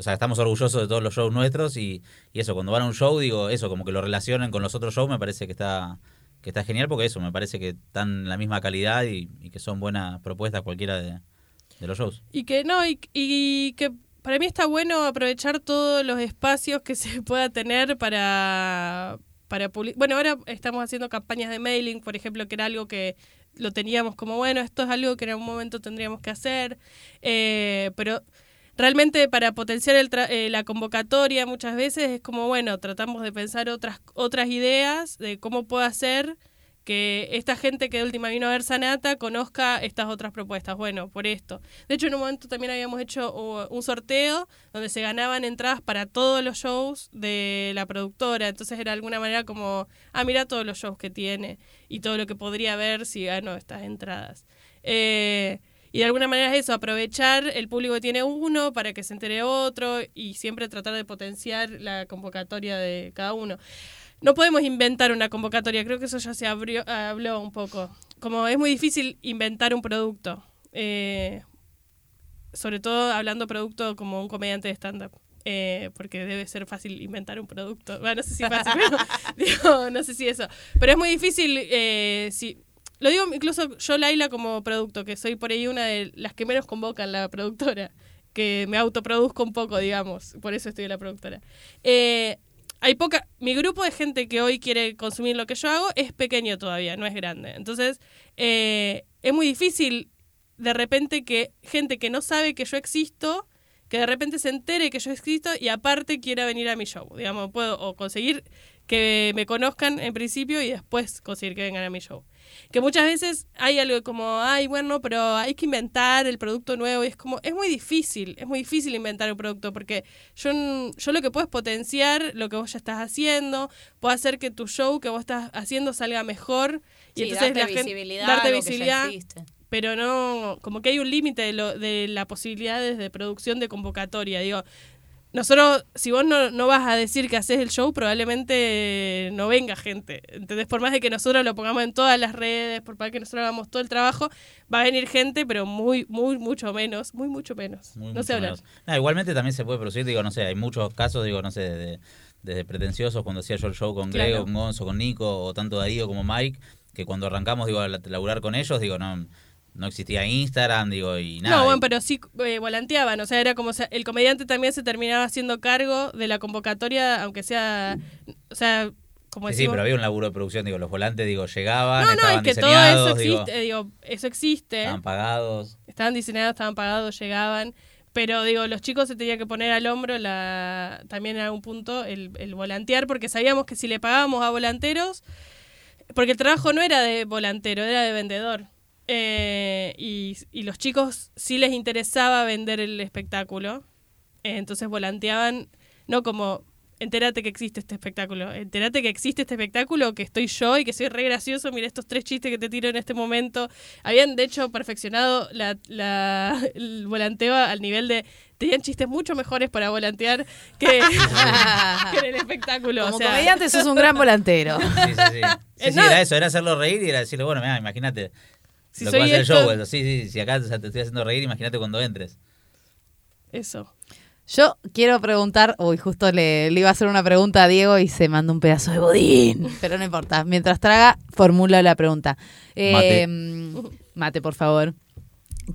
o sea, estamos orgullosos de todos los shows nuestros y, y eso, cuando van a un show, digo, eso, como que lo relacionen con los otros shows, me parece que está que está genial porque eso, me parece que están la misma calidad y, y que son buenas propuestas cualquiera de, de los shows. Y que no, y, y que para mí está bueno aprovechar todos los espacios que se pueda tener para, para publi- Bueno, ahora estamos haciendo campañas de mailing, por ejemplo, que era algo que lo teníamos como, bueno, esto es algo que en algún momento tendríamos que hacer, eh, pero realmente para potenciar el tra- eh, la convocatoria muchas veces es como, bueno, tratamos de pensar otras, otras ideas de cómo puedo hacer que esta gente que de última vino a ver Sanata conozca estas otras propuestas. Bueno, por esto. De hecho, en un momento también habíamos hecho un sorteo donde se ganaban entradas para todos los shows de la productora. Entonces era de alguna manera como, ah, mira todos los shows que tiene y todo lo que podría ver si gano estas entradas. Eh, y de alguna manera es eso, aprovechar el público que tiene uno para que se entere otro y siempre tratar de potenciar la convocatoria de cada uno. No podemos inventar una convocatoria, creo que eso ya se abrió, habló un poco. Como es muy difícil inventar un producto, eh, sobre todo hablando producto como un comediante de stand-up. eh, porque debe ser fácil inventar un producto. Bueno, no sé si fácil, pero no sé si eso. Pero es muy difícil, eh, si, lo digo incluso yo, Laila, como producto, que soy por ahí una de las que menos convocan la productora, que me autoproduzco un poco, digamos, por eso estoy en la productora. Eh, hay poca. Mi grupo de gente que hoy quiere consumir lo que yo hago es pequeño todavía, no es grande. Entonces, eh, es muy difícil de repente que gente que no sabe que yo existo, que de repente se entere que yo existo y aparte quiera venir a mi show. Digamos, puedo o conseguir que me conozcan en principio y después conseguir que vengan a mi show. Que muchas veces hay algo como, ay, bueno, pero hay que inventar el producto nuevo y es como, es muy difícil, es muy difícil inventar un producto porque yo, yo lo que puedo es potenciar lo que vos ya estás haciendo, puedo hacer que tu show que vos estás haciendo salga mejor y Sí, entonces darte la gente- visibilidad, darte visibilidad pero no, como que hay un límite de, lo- de las posibilidades de producción de convocatoria. Digo, nosotros, si vos no, no vas a decir que haces el show, probablemente no venga gente. ¿Entendés? Por más de que nosotros lo pongamos en todas las redes, por más que nosotros hagamos todo el trabajo, va a venir gente, pero muy, muy, mucho menos. Muy, mucho menos. Muy, no mucho sé hablar. menos. No, igualmente también se puede producir, digo, no sé, hay muchos casos, digo, no sé, de- desde pretenciosos cuando hacía yo el show con Claro. Grego, con Gonzo, con Nico, o tanto Darío como Mike, que cuando arrancamos, digo, a la- laburar con ellos, digo, no, no existía Instagram, digo, y nada. No, bueno, pero sí eh, volanteaban, o sea, era como, se- el comediante también se terminaba haciendo cargo de la convocatoria, aunque sea, o sea, como Sí, sí, pero había un laburo de producción, digo, los volantes, digo, llegaban, No, no, es que todo eso digo, existe, digo, eso existe. estaban pagados. Estaban diseñados, estaban pagados, llegaban. Pero digo, los chicos se tenían que poner al hombro la, también en algún punto el, el volantear, porque sabíamos que si le pagábamos a volanteros, porque el trabajo no era de volantero, era de vendedor. Eh, y, y los chicos sí les interesaba vender el espectáculo. Eh, entonces volanteaban, no como entérate que existe este espectáculo. Entérate que existe este espectáculo, que estoy yo y que soy re gracioso. Mira estos tres chistes que te tiro en este momento. Habían, de hecho, perfeccionado la, la- el volanteo al nivel de. Tenían chistes mucho mejores para volantear que, que en el espectáculo. Como o sea, comediante sos un gran volantero. Sí, sí, sí. Sí, Eh, sí, no. era eso, era hacerlo reír y era decirle, bueno, mira, imagínate Si lo que va a hacer el esto- show. eso. Sí, sí, si acá o sea, te estoy haciendo reír, imagínate cuando entres. Eso. Yo quiero preguntar, uy, justo le, le iba a hacer una pregunta a Diego y se mandó un pedazo de bodín, pero no importa. Mientras traga, formula la pregunta. Eh, mate, por favor.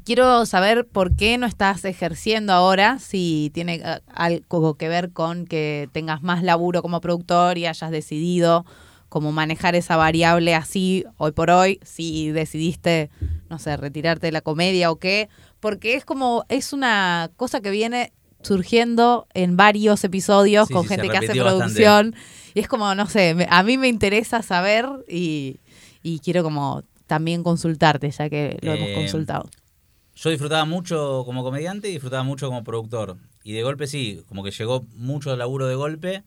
Quiero saber por qué no estás ejerciendo ahora, si tiene eh, algo que ver con que tengas más laburo como productor y hayas decidido cómo manejar esa variable así hoy por hoy, si decidiste, no sé, retirarte de la comedia o qué, porque es como, es una cosa que viene surgiendo en varios episodios Sí, con sí, gente que hace bastante. producción y es como, no sé, a mí me interesa saber y, y quiero como también consultarte, ya que lo hemos Eh, consultado. Yo disfrutaba mucho como comediante y disfrutaba mucho como productor. Y de golpe sí, como que llegó mucho laburo de golpe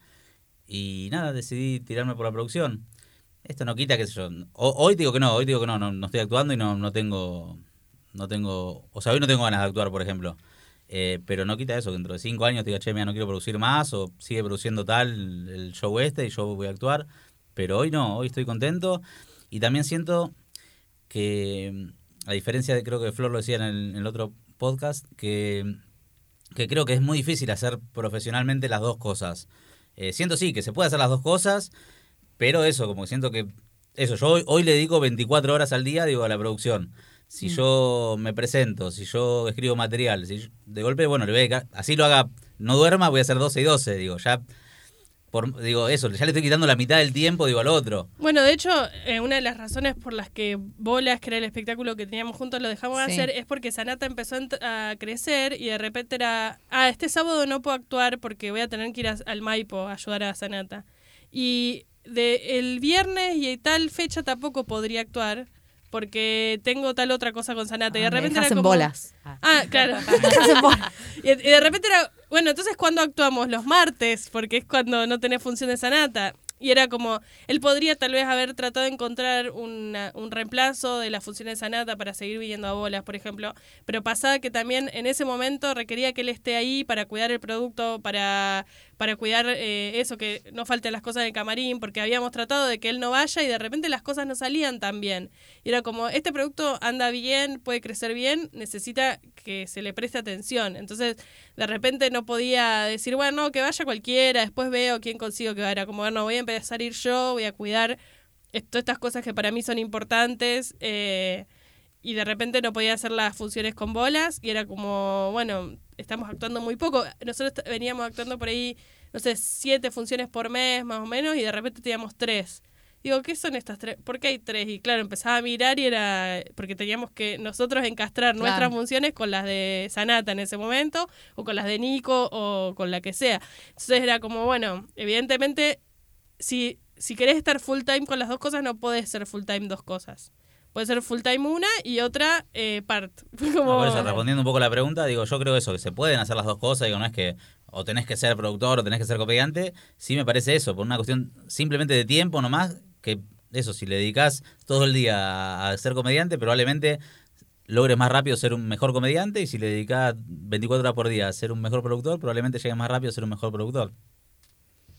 y nada, decidí tirarme por la producción. Esto no quita, sé yo. ho- hoy digo que no, hoy digo que no, no, no estoy actuando y no, no tengo, no tengo, o sea, hoy no tengo ganas de actuar, por ejemplo. Eh, pero no quita eso, que dentro de cinco años te diga, che, mira, no quiero producir más o sigue produciendo tal el show este y yo voy a actuar. Pero hoy no, hoy estoy contento y también siento que, a diferencia de, creo que Flor lo decía en el, en el otro podcast, que, que creo que es muy difícil hacer profesionalmente las dos cosas. Eh, siento sí, que se puede hacer las dos cosas, pero eso, como que siento que, eso, yo hoy, hoy le dedico 24 horas al día, digo, a la producción. Si yo me presento, si yo escribo material, si yo- de golpe, bueno, le voy a dedicar- así lo haga, no duerma, voy a hacer 12 y 12, digo, ya, por, digo, eso, ya le estoy quitando la mitad del tiempo, digo, al otro. Bueno, de hecho, eh, una de las razones por las que Bolas, que era el espectáculo que teníamos juntos, lo dejamos de Sí. hacer es porque Sanata empezó a, crecer y de repente era, ah, este sábado no puedo actuar porque voy a tener que ir a- al Maipo a ayudar a Sanata. Y de el viernes y tal fecha tampoco podría actuar porque tengo tal otra cosa con Sanata. y de Ah, me repente dejas era en como, bolas. Ah, claro. y de repente era, bueno, entonces ¿cuándo actuamos? Los martes, porque es cuando no tenés función de sanata. Y era como, él podría tal vez haber tratado de encontrar una- un reemplazo de la función de sanata para seguir viniendo a bolas, por ejemplo. Pero pasaba que también en ese momento requería que él esté ahí para cuidar el producto, para, para cuidar eh, eso, que no falten las cosas del camarín, porque habíamos tratado de que él no vaya y de repente las cosas no salían tan bien. Y era como, este producto anda bien, puede crecer bien, necesita que se le preste atención. Entonces, de repente no podía decir, bueno, no, que vaya cualquiera, después veo quién consigo que vaya. Como, bueno, voy a empezar a ir yo, voy a cuidar todas estas cosas que para mí son importantes. eh, y de repente no podía hacer las funciones con bolas y era como, bueno, estamos actuando muy poco. Nosotros veníamos actuando por ahí, no sé, siete funciones por mes más o menos y de repente teníamos tres. Digo, ¿qué son estas tres? ¿Por qué hay tres? Y claro, empezaba a mirar y era porque teníamos que nosotros encastrar Claro. nuestras funciones con las de Sanata en ese momento, o con las de Nico, o con la que sea. Entonces era como, bueno, evidentemente, si, si querés estar full time con las dos cosas, no podés ser full time dos cosas. Puede ser full time una y otra eh, part. Como- por eso, respondiendo un poco la pregunta, digo, yo creo eso, que se pueden hacer las dos cosas, digo, no es que o tenés que ser productor o tenés que ser comediante, sí me parece eso, por una cuestión simplemente de tiempo nomás, que eso, si le dedicas todo el día a, a ser comediante, probablemente logres más rápido ser un mejor comediante y si le dedicas 24 horas por día a ser un mejor productor, probablemente llegues más rápido a ser un mejor productor.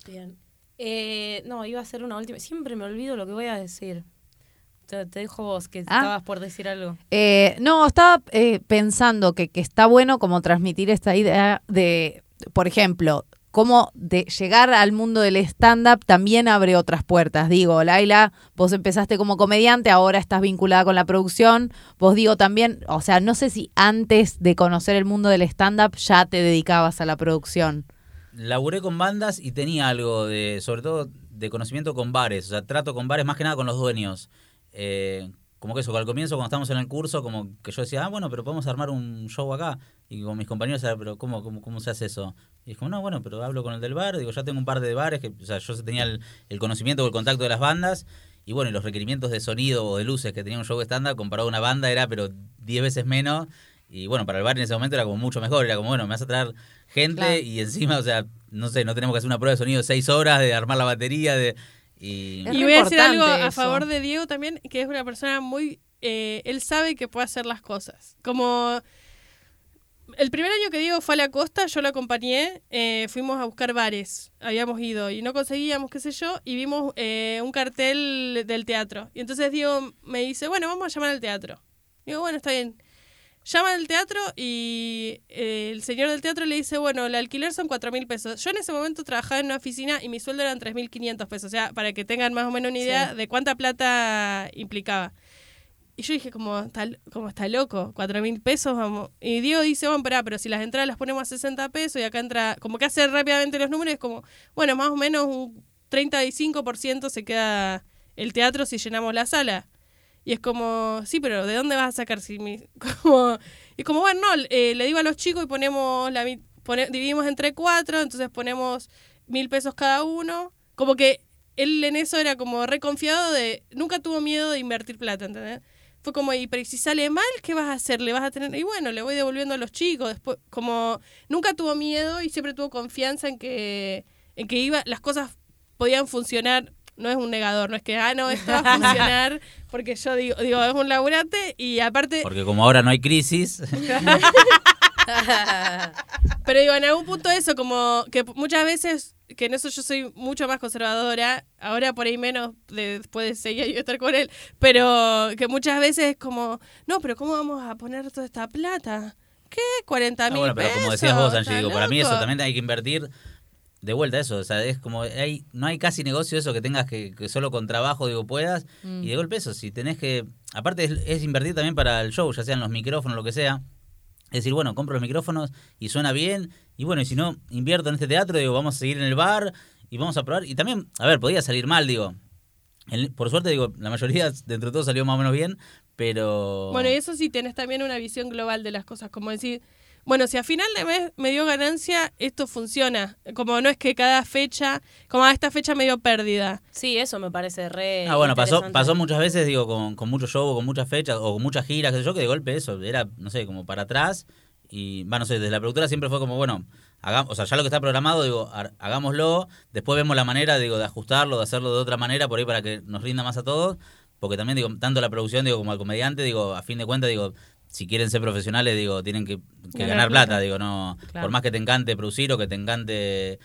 Bien. Eh, no, iba a hacer una última. Siempre me olvido lo que voy a decir. Te, te dejo vos, que Ah. estabas por decir algo. Eh, no, estaba eh, pensando que, que está bueno como transmitir esta idea de, por ejemplo, cómo de llegar al mundo del stand-up también abre otras puertas. Digo, Laila, vos empezaste como comediante, ahora estás vinculada con la producción. Vos digo también, o sea, no sé si antes de conocer el mundo del stand-up ya te dedicabas a la producción. Laburé con bandas y tenía algo de, sobre todo, de conocimiento con bares. O sea, trato con bares más que nada con los dueños. Eh, como que eso, al comienzo cuando estábamos en el curso, como que yo decía, ah, bueno, pero podemos armar un show acá. Y con mis compañeros, ah, pero ¿cómo, cómo, cómo se hace eso? Y es como, no, bueno, pero hablo con el del bar, digo, ya tengo un par de bares, que, o sea, yo tenía el, el conocimiento o el contacto de las bandas, y bueno, y los requerimientos de sonido o de luces que tenía un show estándar comparado a una banda era, pero 10 veces menos. Y bueno, para el bar en ese momento era como mucho mejor, era como, bueno, me vas a traer gente Claro. y encima, o sea, no sé, no tenemos que hacer una prueba de sonido de 6 horas, de armar la batería, de... Y, Y voy a decir algo a favor de Diego también, que es una persona muy... eh, él sabe que puede hacer las cosas. Como... El primer año que Diego fue a la costa, yo lo acompañé, eh, fuimos a buscar bares, habíamos ido y no conseguíamos, qué sé yo, y vimos eh, un cartel del teatro. Y entonces Diego me dice, bueno, vamos a llamar al teatro. Digo, bueno, está bien. Llama al teatro y eh, el señor del teatro le dice, bueno, el alquiler son cuatro mil pesos. Yo en ese momento trabajaba en una oficina y mi sueldo eran 3.500 pesos. O sea, para que tengan más o menos una idea Sí. de cuánta plata implicaba. Y yo dije, como está, como está loco, cuatro mil pesos, vamos. Y Diego dice, bueno, pero, pero si las entradas las ponemos a 60 pesos y acá entra, como que hace rápidamente los números, es como, bueno, más o menos un 35% se queda el teatro si llenamos la sala. Y es como, sí, pero ¿de dónde vas a sacar? Si mi- como, y como, bueno, no, eh, le digo a los chicos y ponemos, la, pone- dividimos entre cuatro, entonces ponemos mil pesos cada uno. Como que él en eso era como reconfiado de, nunca tuvo miedo de invertir plata, ¿entendés? Fue como, y pero ¿y si sale mal, ¿qué vas a hacer? ¿Le vas a tener? Y bueno, le voy devolviendo a los chicos. Después, como nunca tuvo miedo y siempre tuvo confianza en que, en que iba, las cosas podían funcionar. No es un negador, no es que, ah, no, esto va a funcionar, porque yo digo, digo, es un laburante y aparte, porque como ahora no hay crisis, pero digo, en algún punto eso, como que muchas veces, que en eso yo soy mucho más conservadora, ahora por ahí menos, de- después de seis años estar con él, pero que muchas veces es como, no, pero ¿cómo vamos a poner toda esta plata? ¿Qué? ¿40 Ah, mil bueno, pero como pesos? decías vos, Angie, ¿Estás digo, para mí eso también hay que invertir de vuelta eso, o sea, es como hay no hay casi negocio eso que tengas que, que solo con trabajo digo puedas Mm. y de golpe eso, si tenés que aparte es, es invertir también para el show, ya sean los micrófonos lo que sea. Es decir, bueno, compro los micrófonos y suena bien y bueno, y si no invierto en este teatro, digo, vamos a seguir en el bar y vamos a probar y también, a ver, podía salir mal, digo. El- por suerte digo, la mayoría dentro de todo salió más o menos bien, pero Bueno, y eso sí, tenés también una visión global de las cosas, como decir, bueno, si a final de mes me dio ganancia, esto funciona. Como no es que cada fecha, como a esta fecha me dio pérdida. Sí, eso me parece re. Ah, bueno, pasó, pasó muchas veces, digo, con, con mucho show, con muchas fechas, o con muchas giras, qué sé yo, que de golpe eso, era, no sé, como para atrás. Y, va, no sé, desde la productora siempre fue como, bueno, hagamos, o sea, ya lo que está programado, digo, ha- hagámoslo, después vemos la manera, digo, de ajustarlo, de hacerlo de otra manera, por ahí para que nos rinda más a todos. Porque también, digo, tanto la producción, digo, como al comediante, digo, a fin de cuentas, digo, si quieren ser profesionales, digo, tienen que, que Ganar plata, plata. digo, no, Claro. por más que te encante producir o que te encante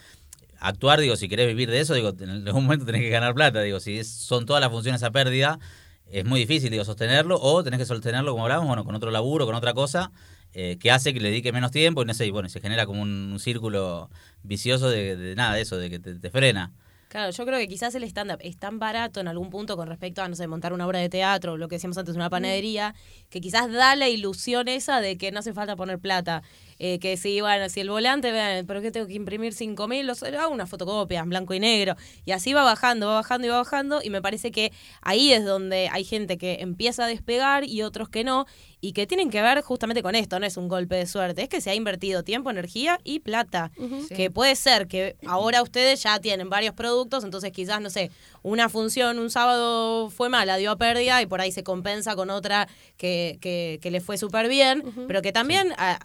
actuar, digo, si querés vivir de eso, digo, en algún momento tenés que ganar plata, digo, si es- son todas las funciones a pérdida, es muy difícil, digo, sostenerlo, o tenés que sostenerlo, como hablamos, bueno, con otro laburo, con otra cosa, eh, que hace que le dedique menos tiempo, y no sé, y bueno, se genera como un, un círculo vicioso de, de nada, de eso, de que te, te frena. Claro, yo creo que quizás el stand-up es tan barato en algún punto con respecto a, no sé, montar una obra de teatro, o lo que decíamos antes, una panadería, que quizás da la ilusión esa de que no hace falta poner plata. Eh, que si, bueno, si el volante, vean, ¿pero qué tengo que imprimir 5 mil? Hago una fotocopia en blanco y negro. Y así va bajando, va bajando y va bajando. Y me parece que ahí es donde hay gente que empieza a despegar y otros que no. Y que tienen que ver justamente con esto, no es un golpe de suerte, es que se ha invertido tiempo, energía y plata. Sí. Que puede ser que ahora ustedes ya tienen varios productos, entonces quizás, no sé, una función un sábado fue mala, dio a pérdida y por ahí se compensa con otra que, que, que le fue súper bien, pero que también a-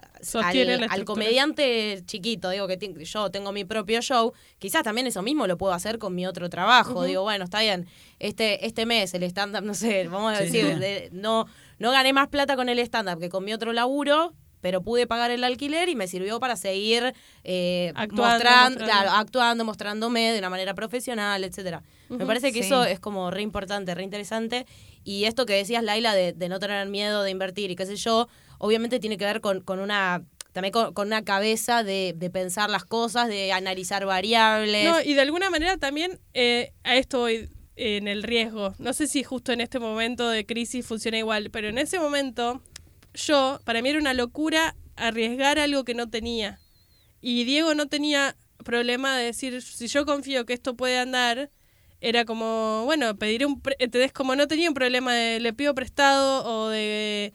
al, comediante chiquito, digo que yo tengo mi propio show, quizás también eso mismo lo puedo hacer con mi otro trabajo. Digo, bueno, está bien, este, este mes el stand-up, no sé, vamos a decir, sí. de- no, no gané más plata con el stand-up que con mi otro laburo, pero pude pagar el alquiler y me sirvió para seguir eh, Actuando, mostrando, mostrando. claro, actuando, mostrándome de una manera profesional, etcétera. Me parece que Sí. eso es como re importante, re interesante. Y esto que decías, Laila, de, de no tener miedo de invertir y qué sé yo, obviamente tiene que ver con, con una también con, una cabeza de, pensar las cosas, de analizar variables. No, y de alguna manera también eh, a esto voy en el riesgo. No sé si justo en este momento de crisis funciona igual, pero en ese momento yo, para mí era una locura arriesgar algo que no tenía. Y Diego no tenía problema de decir, si yo confío que esto puede andar, era como, bueno, pedir un... pre- ¿entendés? Como no tenía un problema de le pido prestado o de...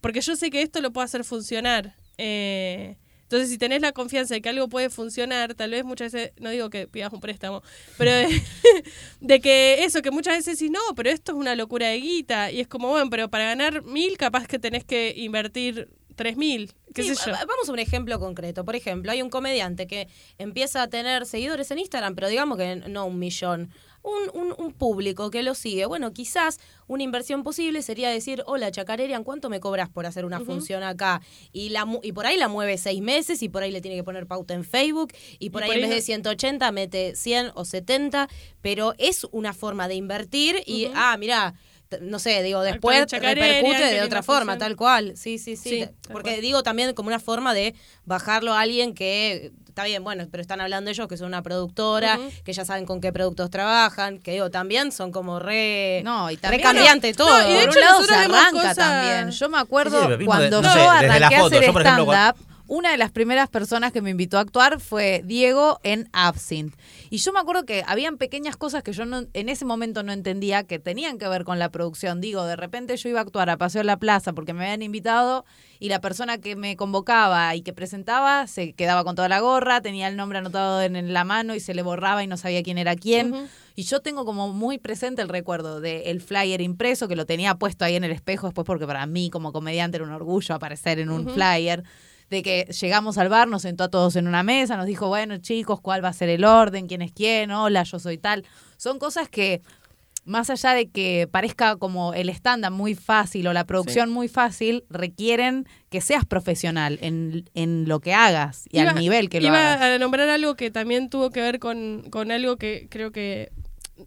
Porque yo sé que esto lo puedo hacer funcionar. Eh, entonces, si tenés la confianza de que algo puede funcionar, tal vez muchas veces, no digo que pidas un préstamo, pero de, de que eso, que muchas veces decís, no, pero esto es una locura de guita. Y es como, bueno, pero para ganar mil, capaz que tenés que invertir tres mil, qué Sí, sé yo. va- Vamos a un ejemplo concreto. Por ejemplo, hay un comediante que empieza a tener seguidores en Instagram, pero digamos que no un millón. Un, un- un público que lo sigue. Bueno, quizás una inversión posible sería decir, hola Chacarerian, ¿cuánto me cobras por hacer una función acá? Y, la, y por ahí la mueve seis meses y por ahí le tiene que poner pauta en Facebook y por Y ahí por en ahí vez de no- 180 mete 100 o 70, pero es una forma de invertir y, ah, mira, no sé, digo, después repercute de otra forma, función. tal cual. Sí, sí, sí. Porque digo también como una forma de bajarlo a alguien que está bien, bueno, pero están hablando ellos que son una productora, que ya saben con qué productos trabajan, que digo, también son como re, No, y re también- cambiante todo. No, y de Por hecho un lado se arranca cosas- también. Yo me acuerdo Sí, cuando de- no yo sé, desde la arranqué a hacer Yo, por ejemplo, stand-up, una de las primeras personas que me invitó a actuar fue Diego en Absinthe. Y yo me acuerdo que habían pequeñas cosas que yo no- en ese momento no entendía que tenían que ver con la producción. Digo, de repente yo iba a actuar a Paseo de la Plaza porque me habían invitado y la persona que me convocaba y que presentaba se quedaba con toda la gorra, tenía el nombre anotado en, la mano y se le borraba y no sabía quién era quién. Y yo tengo como muy presente el recuerdo del flyer impreso, que lo tenía puesto ahí en el espejo después, porque para mí como comediante era un orgullo aparecer en un flyer. De que llegamos al bar, nos sentó a todos en una mesa, nos dijo, bueno chicos, ¿cuál va a ser el orden? ¿Quién es quién? Hola, yo soy tal. Son cosas que, más allá de que parezca como el estándar muy fácil o la producción muy fácil, requieren que seas profesional en, en lo que hagas y al nivel que lo iba hagas. a nombrar algo que también tuvo que ver con, con algo que creo que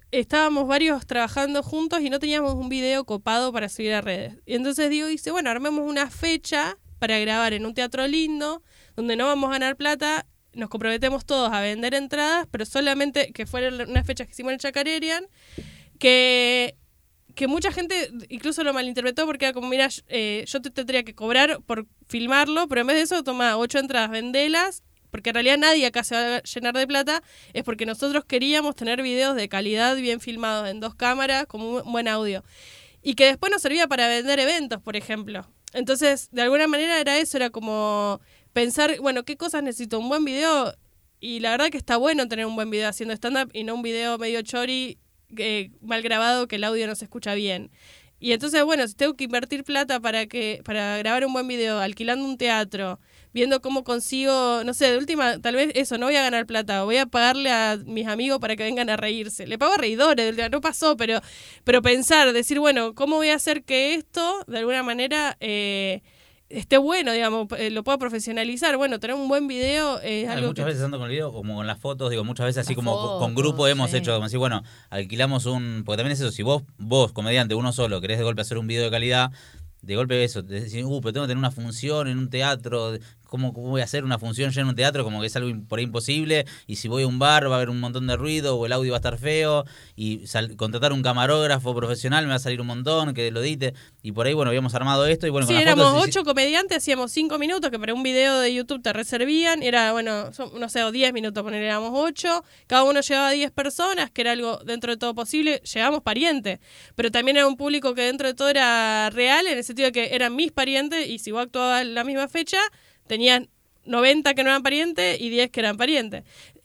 estábamos varios trabajando juntos y no teníamos un video copado para subir a redes. Y entonces Diego dice, bueno, armemos una fecha para grabar en un teatro lindo, donde no vamos a ganar plata, nos comprometemos todos a vender entradas, pero solamente que fueron unas fechas que hicimos en Chacarerian, que que mucha gente incluso lo malinterpretó porque era como, mira, eh, yo te tendría que cobrar por filmarlo, pero en vez de eso, toma ocho entradas, vendelas, porque en realidad nadie acá se va a llenar de plata, es porque nosotros queríamos tener videos de calidad bien filmados en dos cámaras, con un buen audio. Y que después nos servía para vender eventos, por ejemplo. Entonces, de alguna manera era eso, era como pensar, bueno, ¿qué cosas necesito? Un buen video. Y la verdad que está bueno tener un buen video haciendo stand-up y no un video medio chori eh, mal grabado que el audio no se escucha bien. Y entonces, bueno, si tengo que invertir plata para que para grabar un buen video, alquilando un teatro, viendo cómo consigo, no sé, de última, tal vez eso, no voy a ganar plata, voy a pagarle a mis amigos para que vengan a reírse. Le pago a reidores, no pasó, pero, pero pensar, decir, bueno, ¿cómo voy a hacer que esto, de alguna manera, eh, esté bueno, digamos, eh, lo pueda profesionalizar? Bueno, tener un buen video es algo muchas que- veces ando con el video, como con las fotos, digo, muchas veces así Las como fotos, con grupo hemos sí. hecho, como decir, bueno, alquilamos un. Porque también es eso, si vos, vos, comediante, uno solo, querés de golpe hacer un video de calidad, de golpe eso, te decís, uh, pero tengo que tener una función en un teatro, ¿cómo, voy a hacer una función ya en un teatro? Como que es algo por ahí imposible, y si voy a un bar va a haber un montón de ruido, o el audio va a estar feo, y sal- contratar un camarógrafo profesional me va a salir un montón, que lo edite, y por ahí, bueno, habíamos armado esto, y bueno, Sí, con éramos fotos... ocho comediantes, hacíamos cinco minutos, que para un video de YouTube te reservían, era, bueno, son- no sé, o diez minutos, poner, éramos ocho, cada uno llevaba diez personas, que era algo dentro de todo posible, llevamos parientes, pero también era un público que dentro de todo era real, en el sentido de que eran mis parientes, y si vos actuabas en la misma fecha, tenías 90 que no eran parientes y 10 que eran parientes.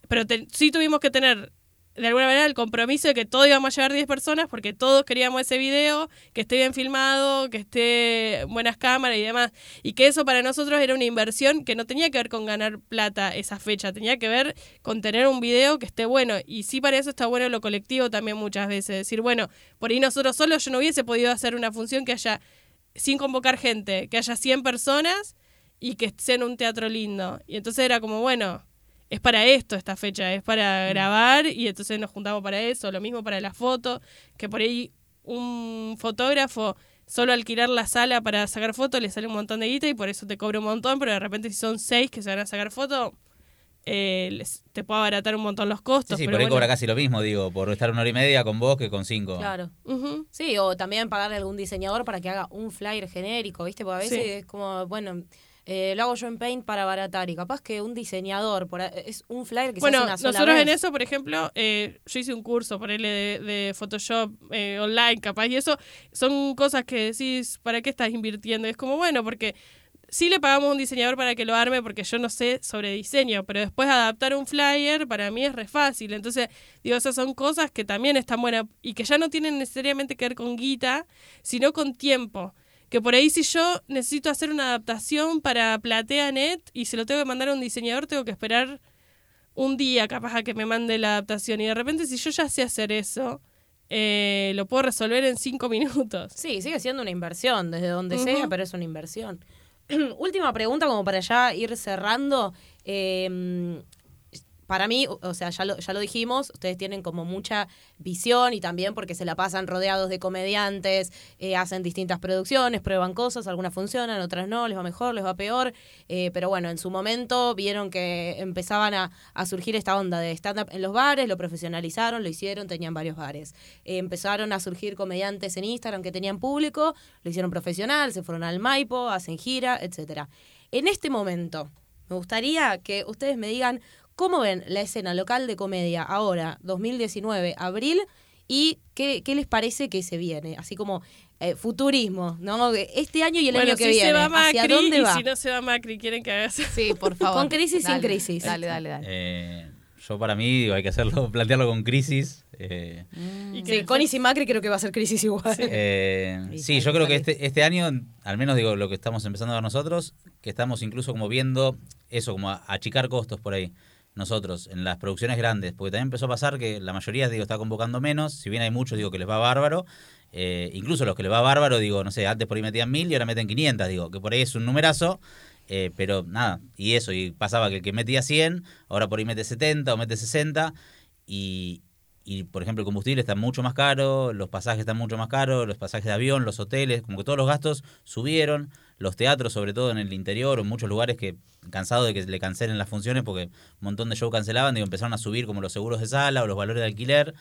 Pero te- sí tuvimos que tener de alguna manera el compromiso de que todos íbamos a llevar 10 personas porque todos queríamos ese video, que esté bien filmado, que esté buenas cámaras y demás. Y que eso para nosotros era una inversión que no tenía que ver con ganar plata esa fecha, tenía que ver con tener un video que esté bueno. Y sí para eso está bueno lo colectivo también muchas veces. Decir, bueno, por ahí nosotros solos yo no hubiese podido hacer una función que haya, sin convocar gente, que haya 100 personas y que sea en un teatro lindo. Y entonces era como, bueno, es para esto esta fecha, es para grabar y entonces nos juntamos para eso, lo mismo para la foto, que por ahí un fotógrafo solo alquilar la sala para sacar fotos le sale un montón de guita y por eso te cobra un montón, pero de repente si son seis que se van a sacar fotos, eh, les- te puede abaratar un montón los Sí, costos. sí, pero por ahí bueno. cobra casi lo mismo, digo, por estar una hora y media con vos que con cinco. Claro. Sí, o también pagarle a algún diseñador para que haga un flyer genérico, ¿viste? Porque a veces Sí. es como, bueno, eh, lo hago yo en Paint para baratar y capaz que un diseñador, por, es un flyer que Bueno, se hace una sola nosotros vez. en eso, por ejemplo, eh, yo hice un curso, ponerle de, de Photoshop eh, online, capaz, y eso son cosas que decís, ¿para qué estás invirtiendo? Y es como, bueno, porque sí le pagamos a un diseñador para que lo arme, porque yo no sé sobre diseño, pero después adaptar un flyer para mí es re fácil. Entonces, digo, esas son cosas que también están buenas y que ya no tienen necesariamente que ver con guita, sino con tiempo. Que por ahí si yo necesito hacer una adaptación para PlateaNet y se lo tengo que mandar a un diseñador, tengo que esperar un día capaz a que me mande la adaptación y de repente si yo ya sé hacer eso, eh, lo puedo resolver en cinco minutos. Sí, sigue siendo una inversión, desde donde sea, pero es una inversión. Última pregunta, como para ya ir cerrando. eh, para mí, o- sea, ya lo, ya lo dijimos, ustedes tienen como mucha visión y también porque se la pasan rodeados de comediantes, eh, hacen distintas producciones, prueban cosas, algunas funcionan, otras no, les va mejor, les va peor, eh, pero bueno, en su momento vieron que empezaban a, a surgir esta onda de stand-up en los bares, lo profesionalizaron, lo hicieron, tenían varios bares. Eh, empezaron a surgir comediantes en Instagram que tenían público, lo hicieron profesional, se fueron al Maipo, hacen gira, etcétera. En este momento, me gustaría que ustedes me digan cómo ven la escena local de comedia ahora, 2019, abril, y qué, qué les parece que se viene, así como eh, futurismo, ¿no? Este año y el bueno, año que si viene. se va ¿Hacia Macri dónde y va? si no se va Macri, quieren que haga Sí, por favor. Con crisis, sin Dale, crisis. Dale, dale, dale. Eh, yo para mí digo, hay que hacerlo, plantearlo con crisis. eh, Y que Sí, con y sin Macri creo que va a ser crisis igual. Eh, Sí, sí, hay yo creo que este, este año, al menos digo lo que estamos empezando a ver nosotros, que estamos incluso como viendo eso, como a- achicar costos por ahí. Nosotros, en las producciones grandes, porque también empezó a pasar que la mayoría, digo, está convocando menos, si bien hay muchos, digo, que les va bárbaro, eh, incluso los que les va bárbaro, digo, no sé, antes por ahí metían mil y ahora meten 500, digo, que por ahí es un numerazo, eh, pero nada, y eso, y pasaba que el que metía 100, ahora por ahí mete 70 o mete 60, y, y por ejemplo el combustible está mucho más caro, los pasajes están mucho más caros, los pasajes de avión, los hoteles, como que todos los gastos subieron, los teatros sobre todo en el interior o en muchos lugares que cansado de que le cancelen las funciones porque un montón de shows cancelaban, digo, empezaron a subir como los seguros de sala o los valores de alquiler.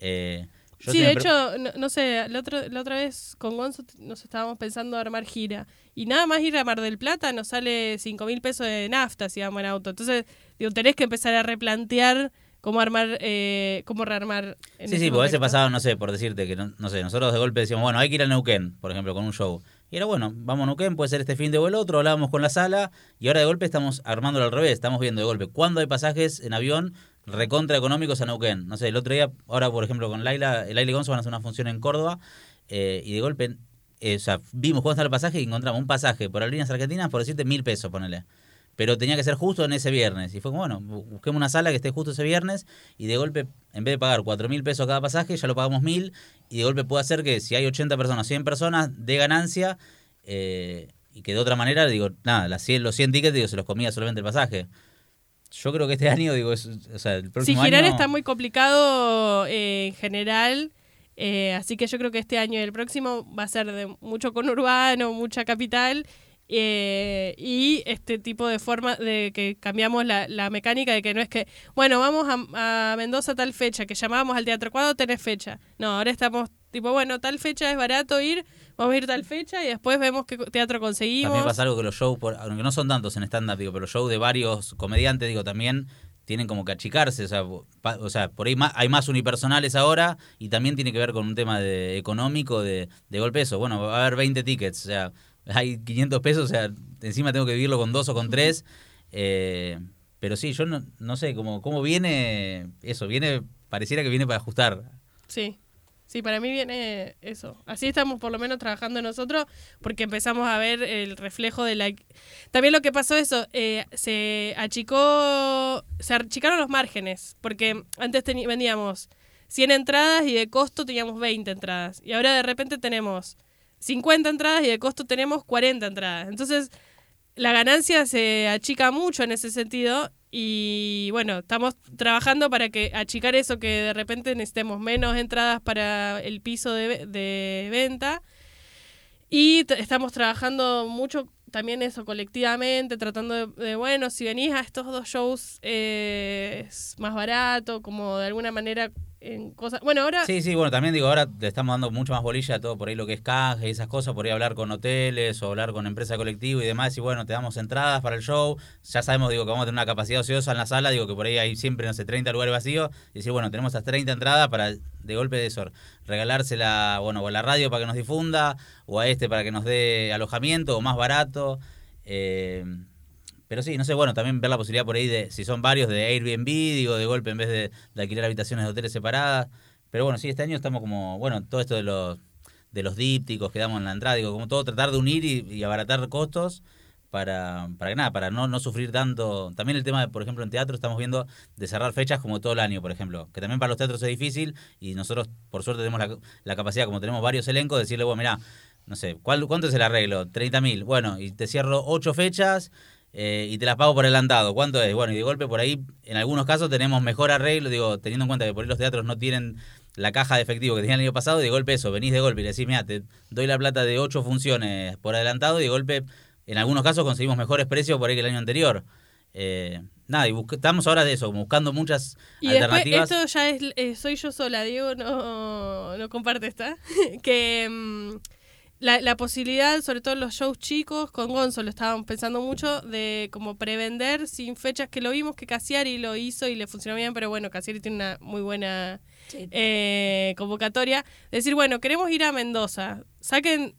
Eh, yo Sí, de hecho, no, no sé, la otra, la otra vez con Gonzo nos estábamos pensando armar gira. Y nada más ir a Mar del Plata nos sale 5 mil pesos de nafta si vamos en auto. Entonces, digo, tenés que empezar a replantear cómo armar, eh, cómo rearmar. En Sí, sí, porque a veces pasaba, no sé, por decirte que, no, no sé, nosotros de golpe decíamos, bueno, hay que ir a Neuquén, por ejemplo, con un show. Y era bueno, vamos a Neuquén, puede ser este fin de o el otro, hablábamos con la sala, y ahora de golpe estamos armándolo al revés, estamos viendo de golpe cuándo hay pasajes en avión recontra económicos a Neuquén. No sé, el otro día, ahora por ejemplo con Laila, Laila y Gonzo van a hacer una función en Córdoba, eh, y de golpe, eh, o sea, vimos cuándo está el pasaje y encontramos un pasaje por Aerolíneas Argentinas por decirte mil pesos, ponele. Pero tenía que ser justo en ese viernes. Y fue como, bueno, bu- busquemos una sala que esté justo ese viernes y de golpe, en vez de pagar cuatro mil pesos cada pasaje, ya lo pagamos mil y de golpe puede hacer que si hay 80 personas, 100 personas de ganancia eh, y que de otra manera, digo, nada, las 100, los 100 tickets, digo, se los comía solamente el pasaje. Yo creo que este año, digo, es, o sea, el Sí, próximo girar año... está muy complicado eh, en general. eh, así que yo creo que este año y el próximo va a ser de mucho conurbano, mucha capital. Eh, y este tipo de forma de que cambiamos la, la mecánica de que no es que, bueno, vamos a, a Mendoza tal fecha, que llamábamos al teatro, ¿cuándo tenés fecha? No, ahora estamos tipo, bueno, tal fecha es barato ir, vamos a ir tal fecha y después vemos qué teatro conseguimos. También pasa algo que los shows, por- aunque no son tantos en stand-up, digo, pero los shows de varios comediantes, digo, también tienen como que achicarse, o sea, pa- o sea por ahí ma- hay más unipersonales ahora y también tiene que ver con un tema de económico de, de golpe eso. Bueno, va a haber 20 tickets, o sea, hay 500 pesos, o sea, encima tengo que vivirlo con dos o con tres. eh, pero sí, yo no, no sé, cómo, cómo viene eso, viene, pareciera que viene para ajustar. Sí. Sí, para mí viene eso. Así estamos por lo menos trabajando nosotros porque empezamos a ver el reflejo de la... También lo que pasó eso, eh, se achicó, se achicaron los márgenes porque antes vendíamos 100 entradas y de costo teníamos 20 entradas y ahora de repente tenemos 50 entradas y de costo tenemos 40 entradas. Entonces la ganancia se achica mucho en ese sentido y bueno, estamos trabajando para que achicar eso que de repente necesitemos menos entradas para el piso de, de venta y estamos trabajando mucho también eso, colectivamente, tratando de, de, bueno, si venís a estos dos shows eh, es más barato, como de alguna manera en cosas... Bueno, ahora... Sí, sí, bueno, también digo, ahora le estamos dando mucho más bolilla a todo por ahí lo que es canje y esas cosas, por ahí hablar con hoteles o hablar con empresa colectiva y demás, y bueno, te damos entradas para el show, ya sabemos, digo, que vamos a tener una capacidad ociosa en la sala, digo que por ahí hay siempre, no sé, 30 lugares vacíos, y decir, bueno, tenemos esas 30 entradas para de golpe de eso, regalársela, bueno, o a la radio para que nos difunda, o a este para que nos dé alojamiento, o más barato, eh, pero sí, no sé, bueno, también ver la posibilidad por ahí de, si son varios, de Airbnb, digo, de golpe en vez de, de alquilar habitaciones de hoteles separadas. Pero bueno, sí, este año estamos como, bueno, todo esto de los de los dípticos que damos en la entrada, digo, como todo tratar de unir y, abaratar costos para, para que nada, para no, no sufrir tanto. También el tema, de, por ejemplo, en teatro estamos viendo de cerrar fechas como todo el año, por ejemplo, que también para los teatros es difícil y nosotros, por suerte, tenemos la, la capacidad, como tenemos varios elencos, de decirle, bueno, mira, no sé, ¿cuál, ¿cuánto es el arreglo? 30 mil. Bueno, y te cierro ocho fechas eh, y te las pago por adelantado. ¿Cuánto es? Bueno, y de golpe por ahí, en algunos casos tenemos mejor arreglo, digo, teniendo en cuenta que por ahí los teatros no tienen la caja de efectivo que tenían el año pasado, y de golpe eso, venís de golpe y le decís, mira, te doy la plata de ocho funciones por adelantado, y de golpe, en algunos casos conseguimos mejores precios por ahí que el año anterior. Eh, nada, y estamos ahora de eso, buscando muchas y alternativas. esto ya es, eh, soy yo sola, Diego no, no comparte esta, que... Mm, la, la, posibilidad, sobre todo en los shows chicos, con Gonzo lo estábamos pensando mucho, de como prevender sin fechas que lo vimos, que Cassiari lo hizo y le funcionó bien, pero bueno, Cassiari tiene una muy buena sí. eh, convocatoria. Decir, bueno, queremos ir a Mendoza, saquen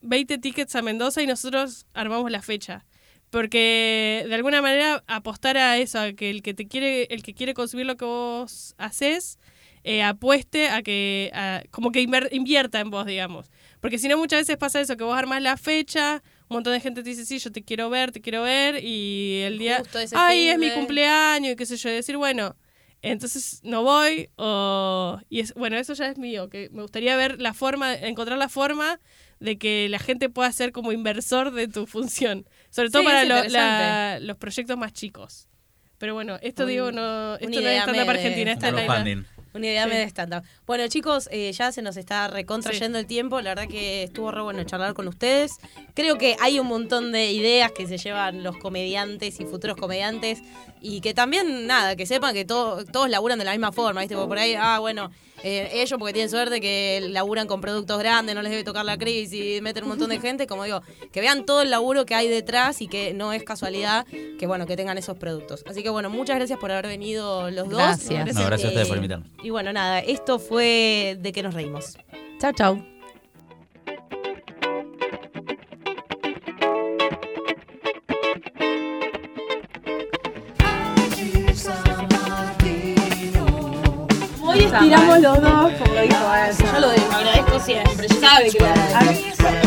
20 tickets a Mendoza y nosotros armamos la fecha. Porque de alguna manera apostar a eso, a que el que te quiere, el que quiere consumir lo que vos haces, eh, apueste a que, a, como que invierta en vos, digamos. Porque si no, muchas veces pasa eso, que vos armás la fecha, un montón de gente te dice, sí, yo te quiero ver, te quiero ver, y el día, ay, es mi cumpleaños, y qué sé yo, y decir, bueno, entonces no voy, o, y es, bueno, eso ya es mío, que me gustaría ver la forma, encontrar la forma de que la gente pueda ser como inversor de tu función, sobre todo sí, para lo, la, los proyectos más chicos. Pero bueno, esto un, digo, no, esto no es stand-up argentina, esta es la una idea sí. de stand-up. Bueno, chicos, eh, ya se nos está recontrayendo sí. el tiempo. La verdad que estuvo re bueno charlar con ustedes. Creo que hay un montón de ideas que se llevan los comediantes y futuros comediantes. Y que también, nada, que sepan que to todos laburan de la misma forma, ¿viste? Porque por ahí, ah, bueno, eh, ellos porque tienen suerte que laburan con productos grandes, no les debe tocar la crisis, meten un montón de gente, como digo, que vean todo el laburo que hay detrás y que no es casualidad que bueno, que tengan esos productos. Así que bueno, muchas gracias por haber venido los dos. Gracias. No, gracias a ustedes por invitarme. Y bueno, nada, esto fue de que nos reímos. Chao, chao. Hoy estiramos los dos, como lo dijo. Yo lo agradezco siempre, sabe que lo agradezco.